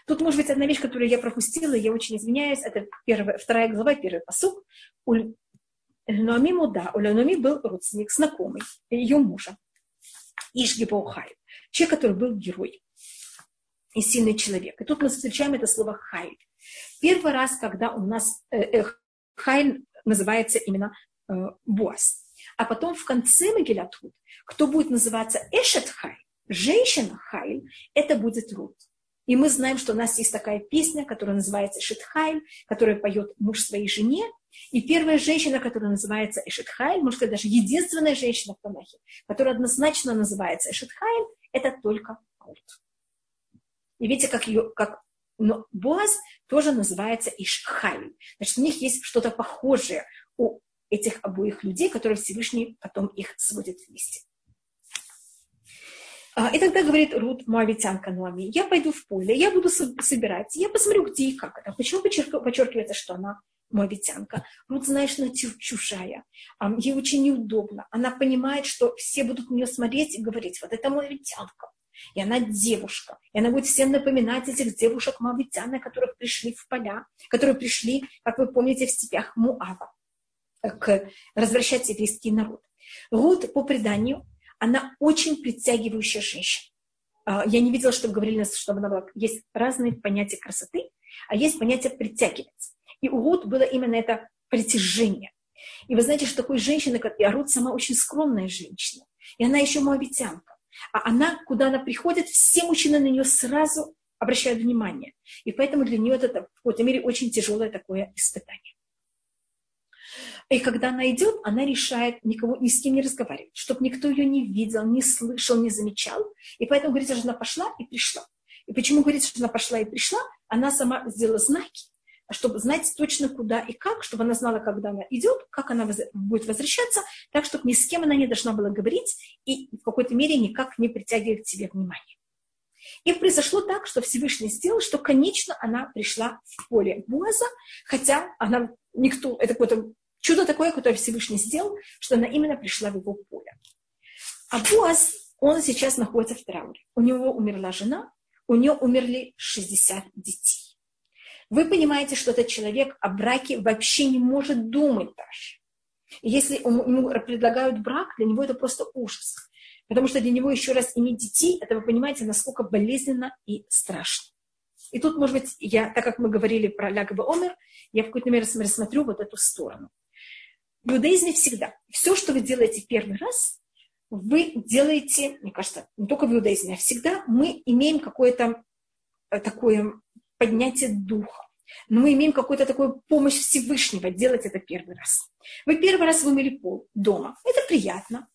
Тут, может быть, одна вещь, которую я пропустила, я очень извиняюсь, это первая, вторая глава, первый посук. У Ноами Муда, у Ноами был родственник, знакомый ее мужа, Ишгибаухай, человек, который был герой и сильный человек. И тут мы встречаем это слово хайль. Первый раз, когда у нас э, э, хайль называется именно э, Боас. А потом в конце Магилят кто будет называться Эшет Хайль, женщина Хайль, это будет Рут. И мы знаем, что у нас есть такая песня, которая называется Эшетхайль, которая поет муж своей жене. И первая женщина, которая называется Эшетхайль, может сказать, даже единственная женщина в Танахе, которая однозначно называется Эшетхайль, это только Рут. И видите, как, ее, как но Боаз тоже называется Ишхайль. Значит, у них есть что-то похожее у этих обоих людей, которые Всевышний потом их сводит вместе. А, и тогда говорит Рут, моавитянка Нуами, я пойду в поле, я буду собирать, я посмотрю, где и как это. Почему подчеркивается, что она моавитянка? Рут знает, что она чужая, ей очень неудобно. Она понимает, что все будут на нее смотреть и говорить, вот это моавитянка. И она девушка. И она будет всем напоминать этих девушек моавитян, которых пришли в поля, которые пришли, как вы помните, в степях Муава, к, развращать еврейский народ. Рут, по преданию, она очень притягивающая женщина. А, я не видела, чтобы говорили, чтобы она была... Есть разные понятия красоты, а есть понятие притягивать. И у Рут было именно это притяжение. И вы знаете, что такой женщина, как и Рут, сама очень скромная женщина. И она еще моабитянка. А она, куда она приходит, все мужчины на нее сразу обращают внимание. И поэтому для нее это в какой-то мере очень тяжелое такое испытание. И когда она идет, она решает никого, ни с кем не разговаривать, чтобы никто ее не видел, не слышал, не замечал. И поэтому говорится, что она пошла и пришла. И почему говорится, что она пошла и пришла? Она сама сделала знаки, чтобы знать точно куда и как, чтобы она знала, когда она идет, как она будет возвращаться, так, чтобы ни с кем она не должна была говорить и в какой-то мере никак не притягивать к себе внимание. И произошло так, что Всевышний сделал, что, конечно, она пришла в поле Буаза, хотя она никто, это какое-то чудо такое, которое Всевышний сделал, что она именно пришла в его поле. А Буаз, он сейчас находится в трауре. У него умерла жена, у нее умерли 60 детей. Вы понимаете, что этот человек о браке вообще не может думать даже. Если ему предлагают брак, для него это просто ужас. Потому что для него еще раз иметь детей, это вы понимаете, насколько болезненно и страшно. И тут, может быть, я, так как мы говорили про Лягба Омер, я в какой-то мере рассмотрю вот эту сторону. В иудаизме всегда. Все, что вы делаете первый раз, вы делаете, мне кажется, не только в иудаизме, а всегда мы имеем какое-то э, такое поднятие духа. Но мы имеем какую-то такую помощь Всевышнего делать это первый раз. Вы первый раз вымыли пол дома. Это приятно.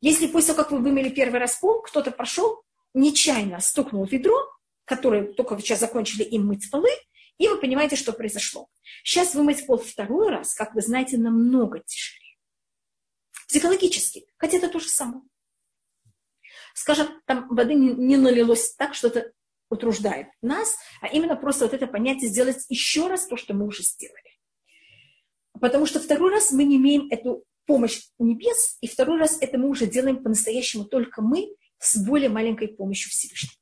Если после того, как вы вымыли первый раз пол, кто-то пошел, нечаянно стукнул ведро, которое только сейчас закончили им мыть полы, и вы понимаете, что произошло. Сейчас вымыть пол второй раз, как вы знаете, намного тяжелее. Психологически. Хотя это то же самое. Скажем, там воды не налилось так, что это утруждает нас, а именно просто вот это понятие сделать еще раз то, что мы уже сделали. Потому что второй раз мы не имеем эту помощь небес, и второй раз это мы уже делаем по-настоящему только мы с более маленькой помощью Всевышнего.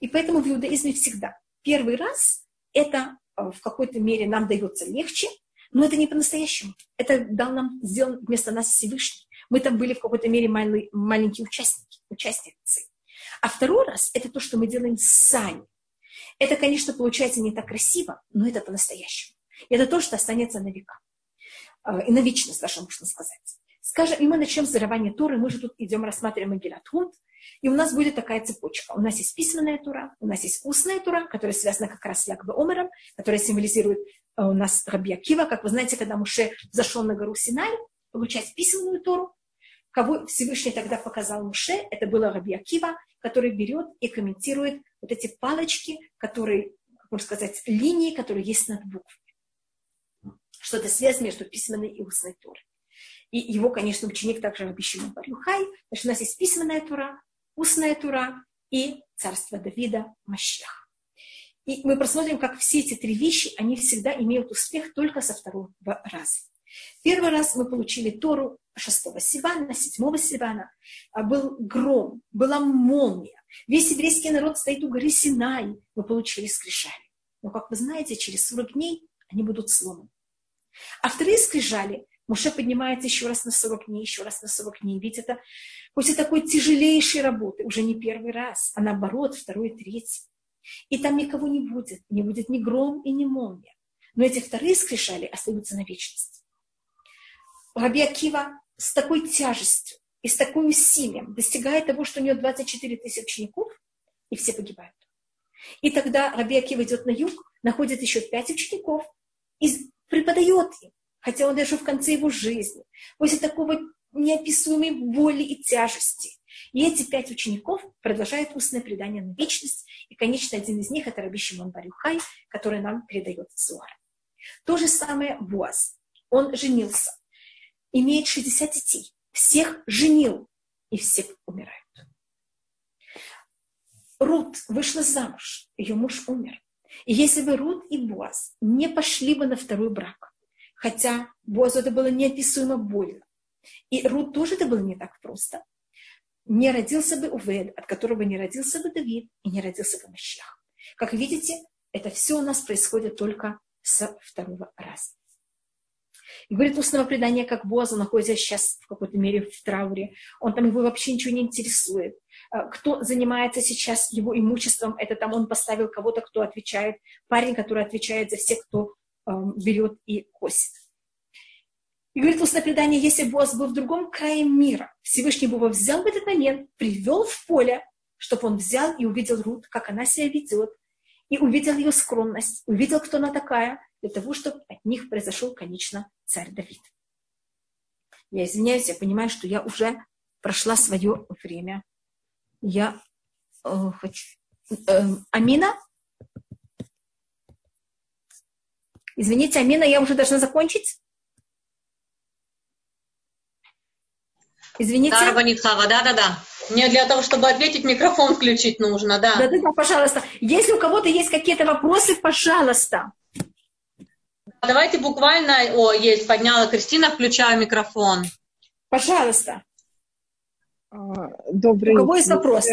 И поэтому в иудаизме всегда первый раз это э, в какой-то мере нам дается легче, но это не по-настоящему. Это дал нам, сделан вместо нас Всевышний. Мы там были в какой-то мере маленькие участники, участницы. А второй раз – это то, что мы делаем сами. Это, конечно, получается не так красиво, но это по-настоящему. Это то, что останется на века. А, и на вечность даже, можно сказать. Скажем, и мы начнем с дарования Торы. Мы же тут идем рассматриваем Магилат Худ. И у нас будет такая цепочка. У нас есть письменная Тура, у нас есть устная Тура, которая связана как раз с Якбе Омером, которая символизирует а, у нас Раби Акива. Как вы знаете, когда Муше зашел на гору Синай, получать письменную Тору, кого Всевышний тогда показал Муше, это было Раби Акива, который берет и комментирует вот эти палочки, которые, как можно сказать, линии, которые есть над буквами. Что это связь между письменной и устной Торой. И его, конечно, ученик также Шимон Барюхай. Значит, у нас есть письменная Тура, устная Тура и царство Давида Мащех. И мы посмотрим, как все эти три вещи, они всегда имеют успех только со второго раза. Первый раз мы получили Тору 6 Сивана, 7 Сивана. А, был гром, была молния. Весь еврейский народ стоит у горы Синай. Мы получили скрижали. Но, как вы знаете, через 40 дней они будут сломаны. А вторые скрижали Муше поднимается еще раз на 40 дней, еще раз на 40 дней. Ведь это после такой тяжелейшей работы, уже не первый раз, а наоборот, второй, третий. И там никого не будет, не будет ни гром и ни молния. Но эти вторые скрижали остаются на вечность. Раби Акива с такой тяжестью и с таким усилием достигает того, что у него 24 тысячи учеников, и все погибают. И тогда Раби Акива идет на юг, находит еще пять учеников и преподает им, хотя он даже в конце его жизни, после такого неописуемой боли и тяжести. И эти пять учеников продолжают устное предание на вечность, и, конечно, один из них – это Раби Шимон Барюхай, который нам передает Зуар. То же самое Буаз. Он женился имеет 60 детей, всех женил, и все умирают. Рут вышла замуж, ее муж умер. И если бы Рут и Боаз не пошли бы на второй брак, хотя Боазу это было неописуемо больно, и Рут тоже это было не так просто, не родился бы Увед, от которого не родился бы Давид и не родился бы Мащах. Как видите, это все у нас происходит только с второго раза. И говорит устного предания, как Боза, находится сейчас в какой-то мере в трауре. Он там его вообще ничего не интересует. Э, кто занимается сейчас его имуществом, это там он поставил кого-то, кто отвечает, парень, который отвечает за всех, кто э, берет и косит. И говорит устное предание, если Боз был в другом крае мира, Всевышний бы его взял в этот момент, привел в поле, чтобы он взял и увидел Рут, как она себя ведет, и увидел ее скромность, увидел, кто она такая, для того, чтобы от них произошел, конечно, царь Давид. Я извиняюсь, я понимаю, что я уже прошла свое время. Я э, хочу... Э, Амина? Извините, Амина, я уже должна закончить? Извините. Да, Рабанит Хава, да-да-да. Мне для того, чтобы ответить, микрофон включить нужно, да. Да-да-да, пожалуйста. Если у кого-то есть какие-то вопросы, пожалуйста. Давайте буквально... О, есть, подняла Кристина, включаю микрофон. Пожалуйста. А, добрый У кого есть вопрос?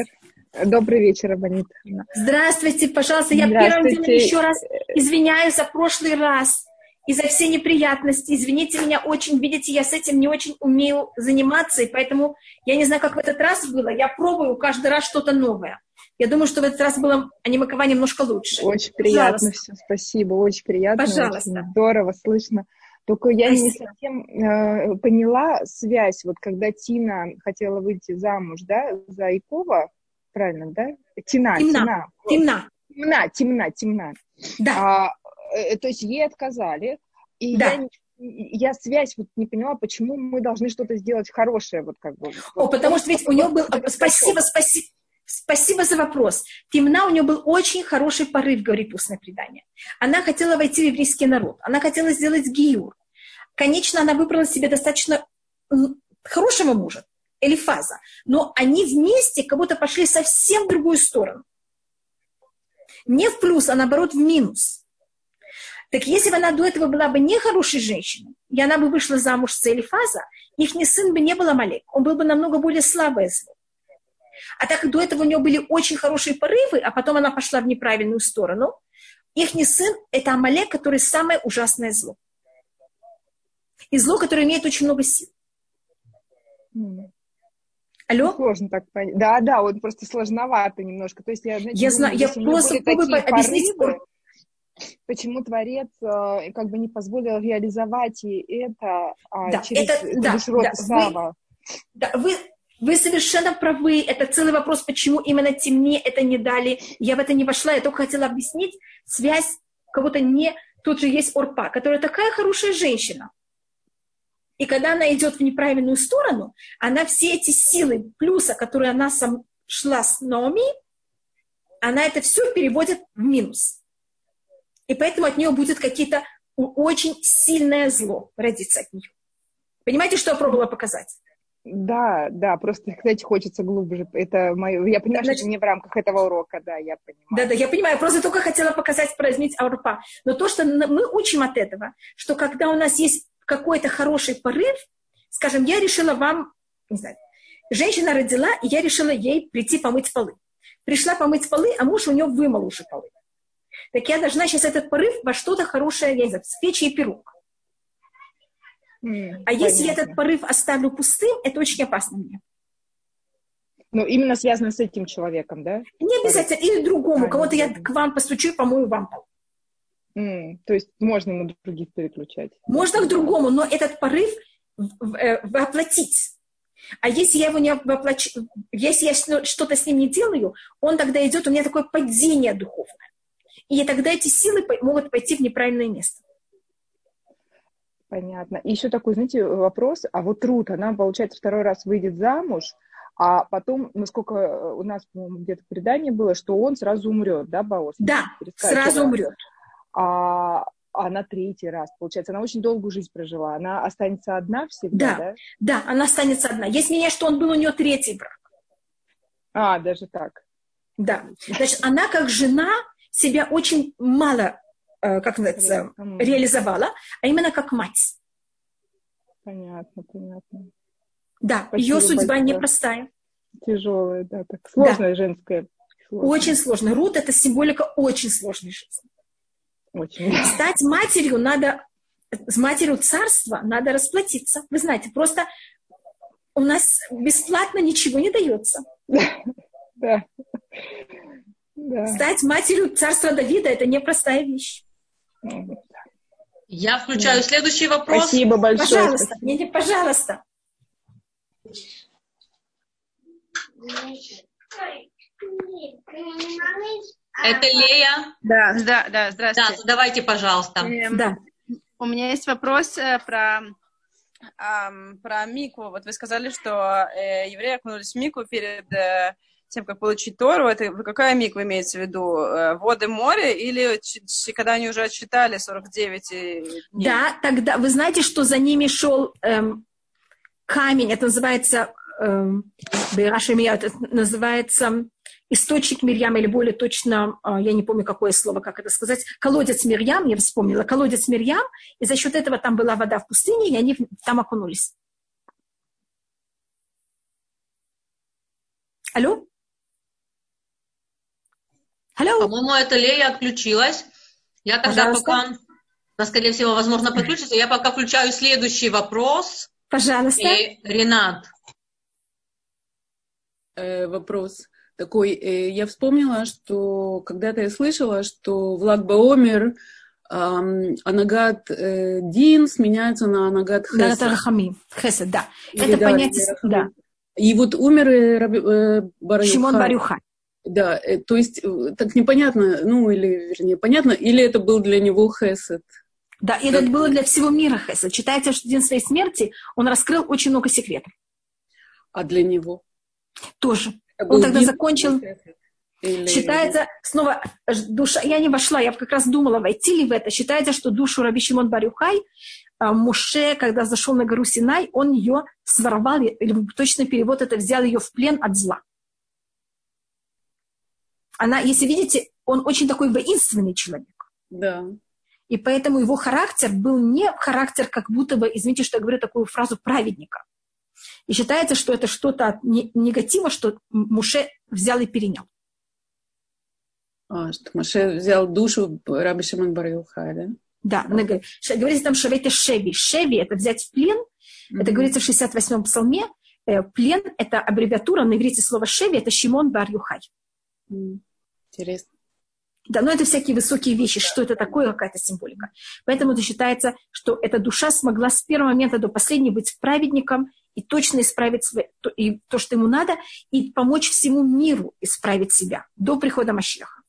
Добрый вечер, Абонит. Здравствуйте, пожалуйста. Я первым делом еще раз извиняюсь за прошлый раз и за все неприятности. Извините меня очень, видите, я с этим не очень умею заниматься, и поэтому я не знаю, как в этот раз было. Я пробую каждый раз что-то новое. Я думаю, что в этот раз было анимакование немножко лучше. Очень приятно все, спасибо, очень приятно. Пожалуйста. Очень здорово, слышно. Только я спасибо. не совсем э, поняла связь, вот когда Тина хотела выйти замуж, да, за Икова, правильно, да? Тина, темна, темна. Темна, темна, темна. Да. А, Э, то есть ей отказали, и да. я, я связь вот не поняла, почему мы должны что-то сделать хорошее, вот как бы. О, потому что ведь у нее был... Спасибо, спасибо. Спасибо за вопрос. Темна у нее был очень хороший порыв, говорит устное предание. Она хотела войти в еврейский народ. Она хотела сделать гиюр. Конечно, она выбрала себе достаточно хорошего мужа, Элифаза. Но они вместе как будто пошли совсем в другую сторону. Не в плюс, а наоборот в минус. Так если бы она до этого была бы не хорошей женщиной, и она бы вышла замуж с Элифаза, их сын бы не был Амалек, он был бы намного более слабое зло. А так как до этого у нее были очень хорошие порывы, а потом она пошла в неправильную сторону, их сын – это Амалек, который самое ужасное зло. И зло, которое имеет очень много сил. Алло? Сложно так понять. Да, да, вот просто сложновато немножко. То есть я, знаете, я знаю, я просто попробую объяснить. Порывы, почему Творец э, как бы не позволил реализовать и это а, да, через это, да, да, Сава. Вы, да, вы, вы совершенно правы. Это целый вопрос, почему именно темне это не дали. Я в это не вошла, я только хотела объяснить связь кого-то не... Тут же есть Орпа, которая такая хорошая женщина. И когда она идет в неправильную сторону, она все эти силы плюса, которые она сам шла с Номи, она это все переводит в минус. И поэтому от нее будет какие-то очень сильное зло родиться от нее. Понимаете, что я пробовала показать? Да, да, просто, кстати, хочется глубже. Это мое, я понимаю, Значит, что это не в рамках этого урока, да, я понимаю. Да, да, я понимаю, просто только хотела показать, прояснить Аурпа. Но то, что мы учим от этого, что когда у нас есть какой-то хороший порыв, скажем, я решила вам, не знаю, женщина родила, и я решила ей прийти помыть полы. Пришла помыть полы, а муж у нее вымыл уже полы так я должна сейчас этот порыв во что-то хорошее, я не знаю, спечь ей пирог. Mm, а понятно. если я этот порыв оставлю пустым, это очень опасно мне. Ну, именно связано с этим человеком, да? Не обязательно, или другому. Кого-то я к вам постучу, помою вам пол. Mm, то есть можно на других переключать? Можно к другому, но этот порыв э, воплотить. А если я его не воплощу, если я что-то с ним не делаю, он тогда идет, у меня такое падение духовное. И тогда эти силы могут пойти в неправильное место. Понятно. И еще такой, знаете, вопрос. А вот Рут, она, получается, второй раз выйдет замуж, а потом, насколько у нас, по-моему, где-то предание было, что он сразу умрет, да, Баос? Да, сразу умрет. А, а на третий раз, получается, она очень долгую жизнь прожила. Она останется одна всегда, да? Да, да она останется одна. Есть мнение, что он был у нее третий брак. А, даже так. Да. Значит, она как жена себя очень мало, э, как называется, реализовала, а именно как мать. Понятно, понятно. Да, Спасибо ее судьба большое. непростая. Тяжелая, да, так сложная да. женская. Сложная. Очень сложно. Рут это символика очень сложной жизни. Очень. Стать матерью надо с матерью царства надо расплатиться. Вы знаете, просто у нас бесплатно ничего не дается. *laughs* Да. Да. Стать матерью царства Давида – это непростая вещь. Я включаю да. следующий вопрос. Спасибо большое. Пожалуйста, не, не, пожалуйста. Это Лея? Да, да, да, здравствуйте. Да, давайте, пожалуйста. Эм, да. У меня есть вопрос э, про, про Мику. Вот вы сказали, что э, евреи окунулись в Мику перед э, тем, как получить Тору. Это какая Миква имеется в виду? Э, воды моря или когда они уже отчитали 49 дней? Да, тогда вы знаете, что за ними шел эм, камень, это называется эм, это называется источник Мирьям, или более точно, а, я не помню, какое слово, как это сказать, колодец Мирьям, я вспомнила, колодец Мирьям, и за счет этого там была вода в пустыне, и они там окунулись. Алло? Алло? По-моему, это Лея отключилась. Я тогда Пожалуйста. пока, да, скорее всего, возможно, подключится. Я пока включаю следующий вопрос. Пожалуйста. И Ренат. Э, вопрос такой. Э, я вспомнила, что когда-то я слышала, что Влад Баомер э, Анагат э, Дин сменяется на Анагат Хесед. Да, это Рахами. Хесед, да. Или, это да, понятие, да. И вот умер э, э, Барюха. Шимон Барюха. Да, э, то есть э, так непонятно, ну или, вернее, понятно, или это был для него Хесед? Да, и это было для всего мира Хесед. Считается, что в день своей смерти он раскрыл очень много секретов. А для него? Тоже. Он тогда закончил... Или... Считается, снова, душа, я не вошла, я как раз думала, войти ли в это. Считается, что душу Раби Шимон Барюхай, а, Муше, когда зашел на гору Синай, он ее своровал, или точный перевод это взял ее в плен от зла она, если видите, он очень такой воинственный человек. Да. И поэтому его характер был не характер, как будто бы, извините, что я говорю такую фразу, праведника. И считается, что это что-то от негатива, что Муше взял и перенял. А, что Муше взял душу Раби Шимон бар да? Да, говорится там шавете шеви. Шеви – это взять в плен. Mm-hmm. Это говорится в 68-м псалме. Э, плен – это аббревиатура на иврите слова шеви – это Шимон бар Юхай. Интересно. Да, но это всякие высокие вещи, что это такое, какая-то символика. Поэтому это считается, что эта душа смогла с первого момента до последнего быть праведником и точно исправить свое, то, и то, что ему надо, и помочь всему миру исправить себя до прихода Машеха.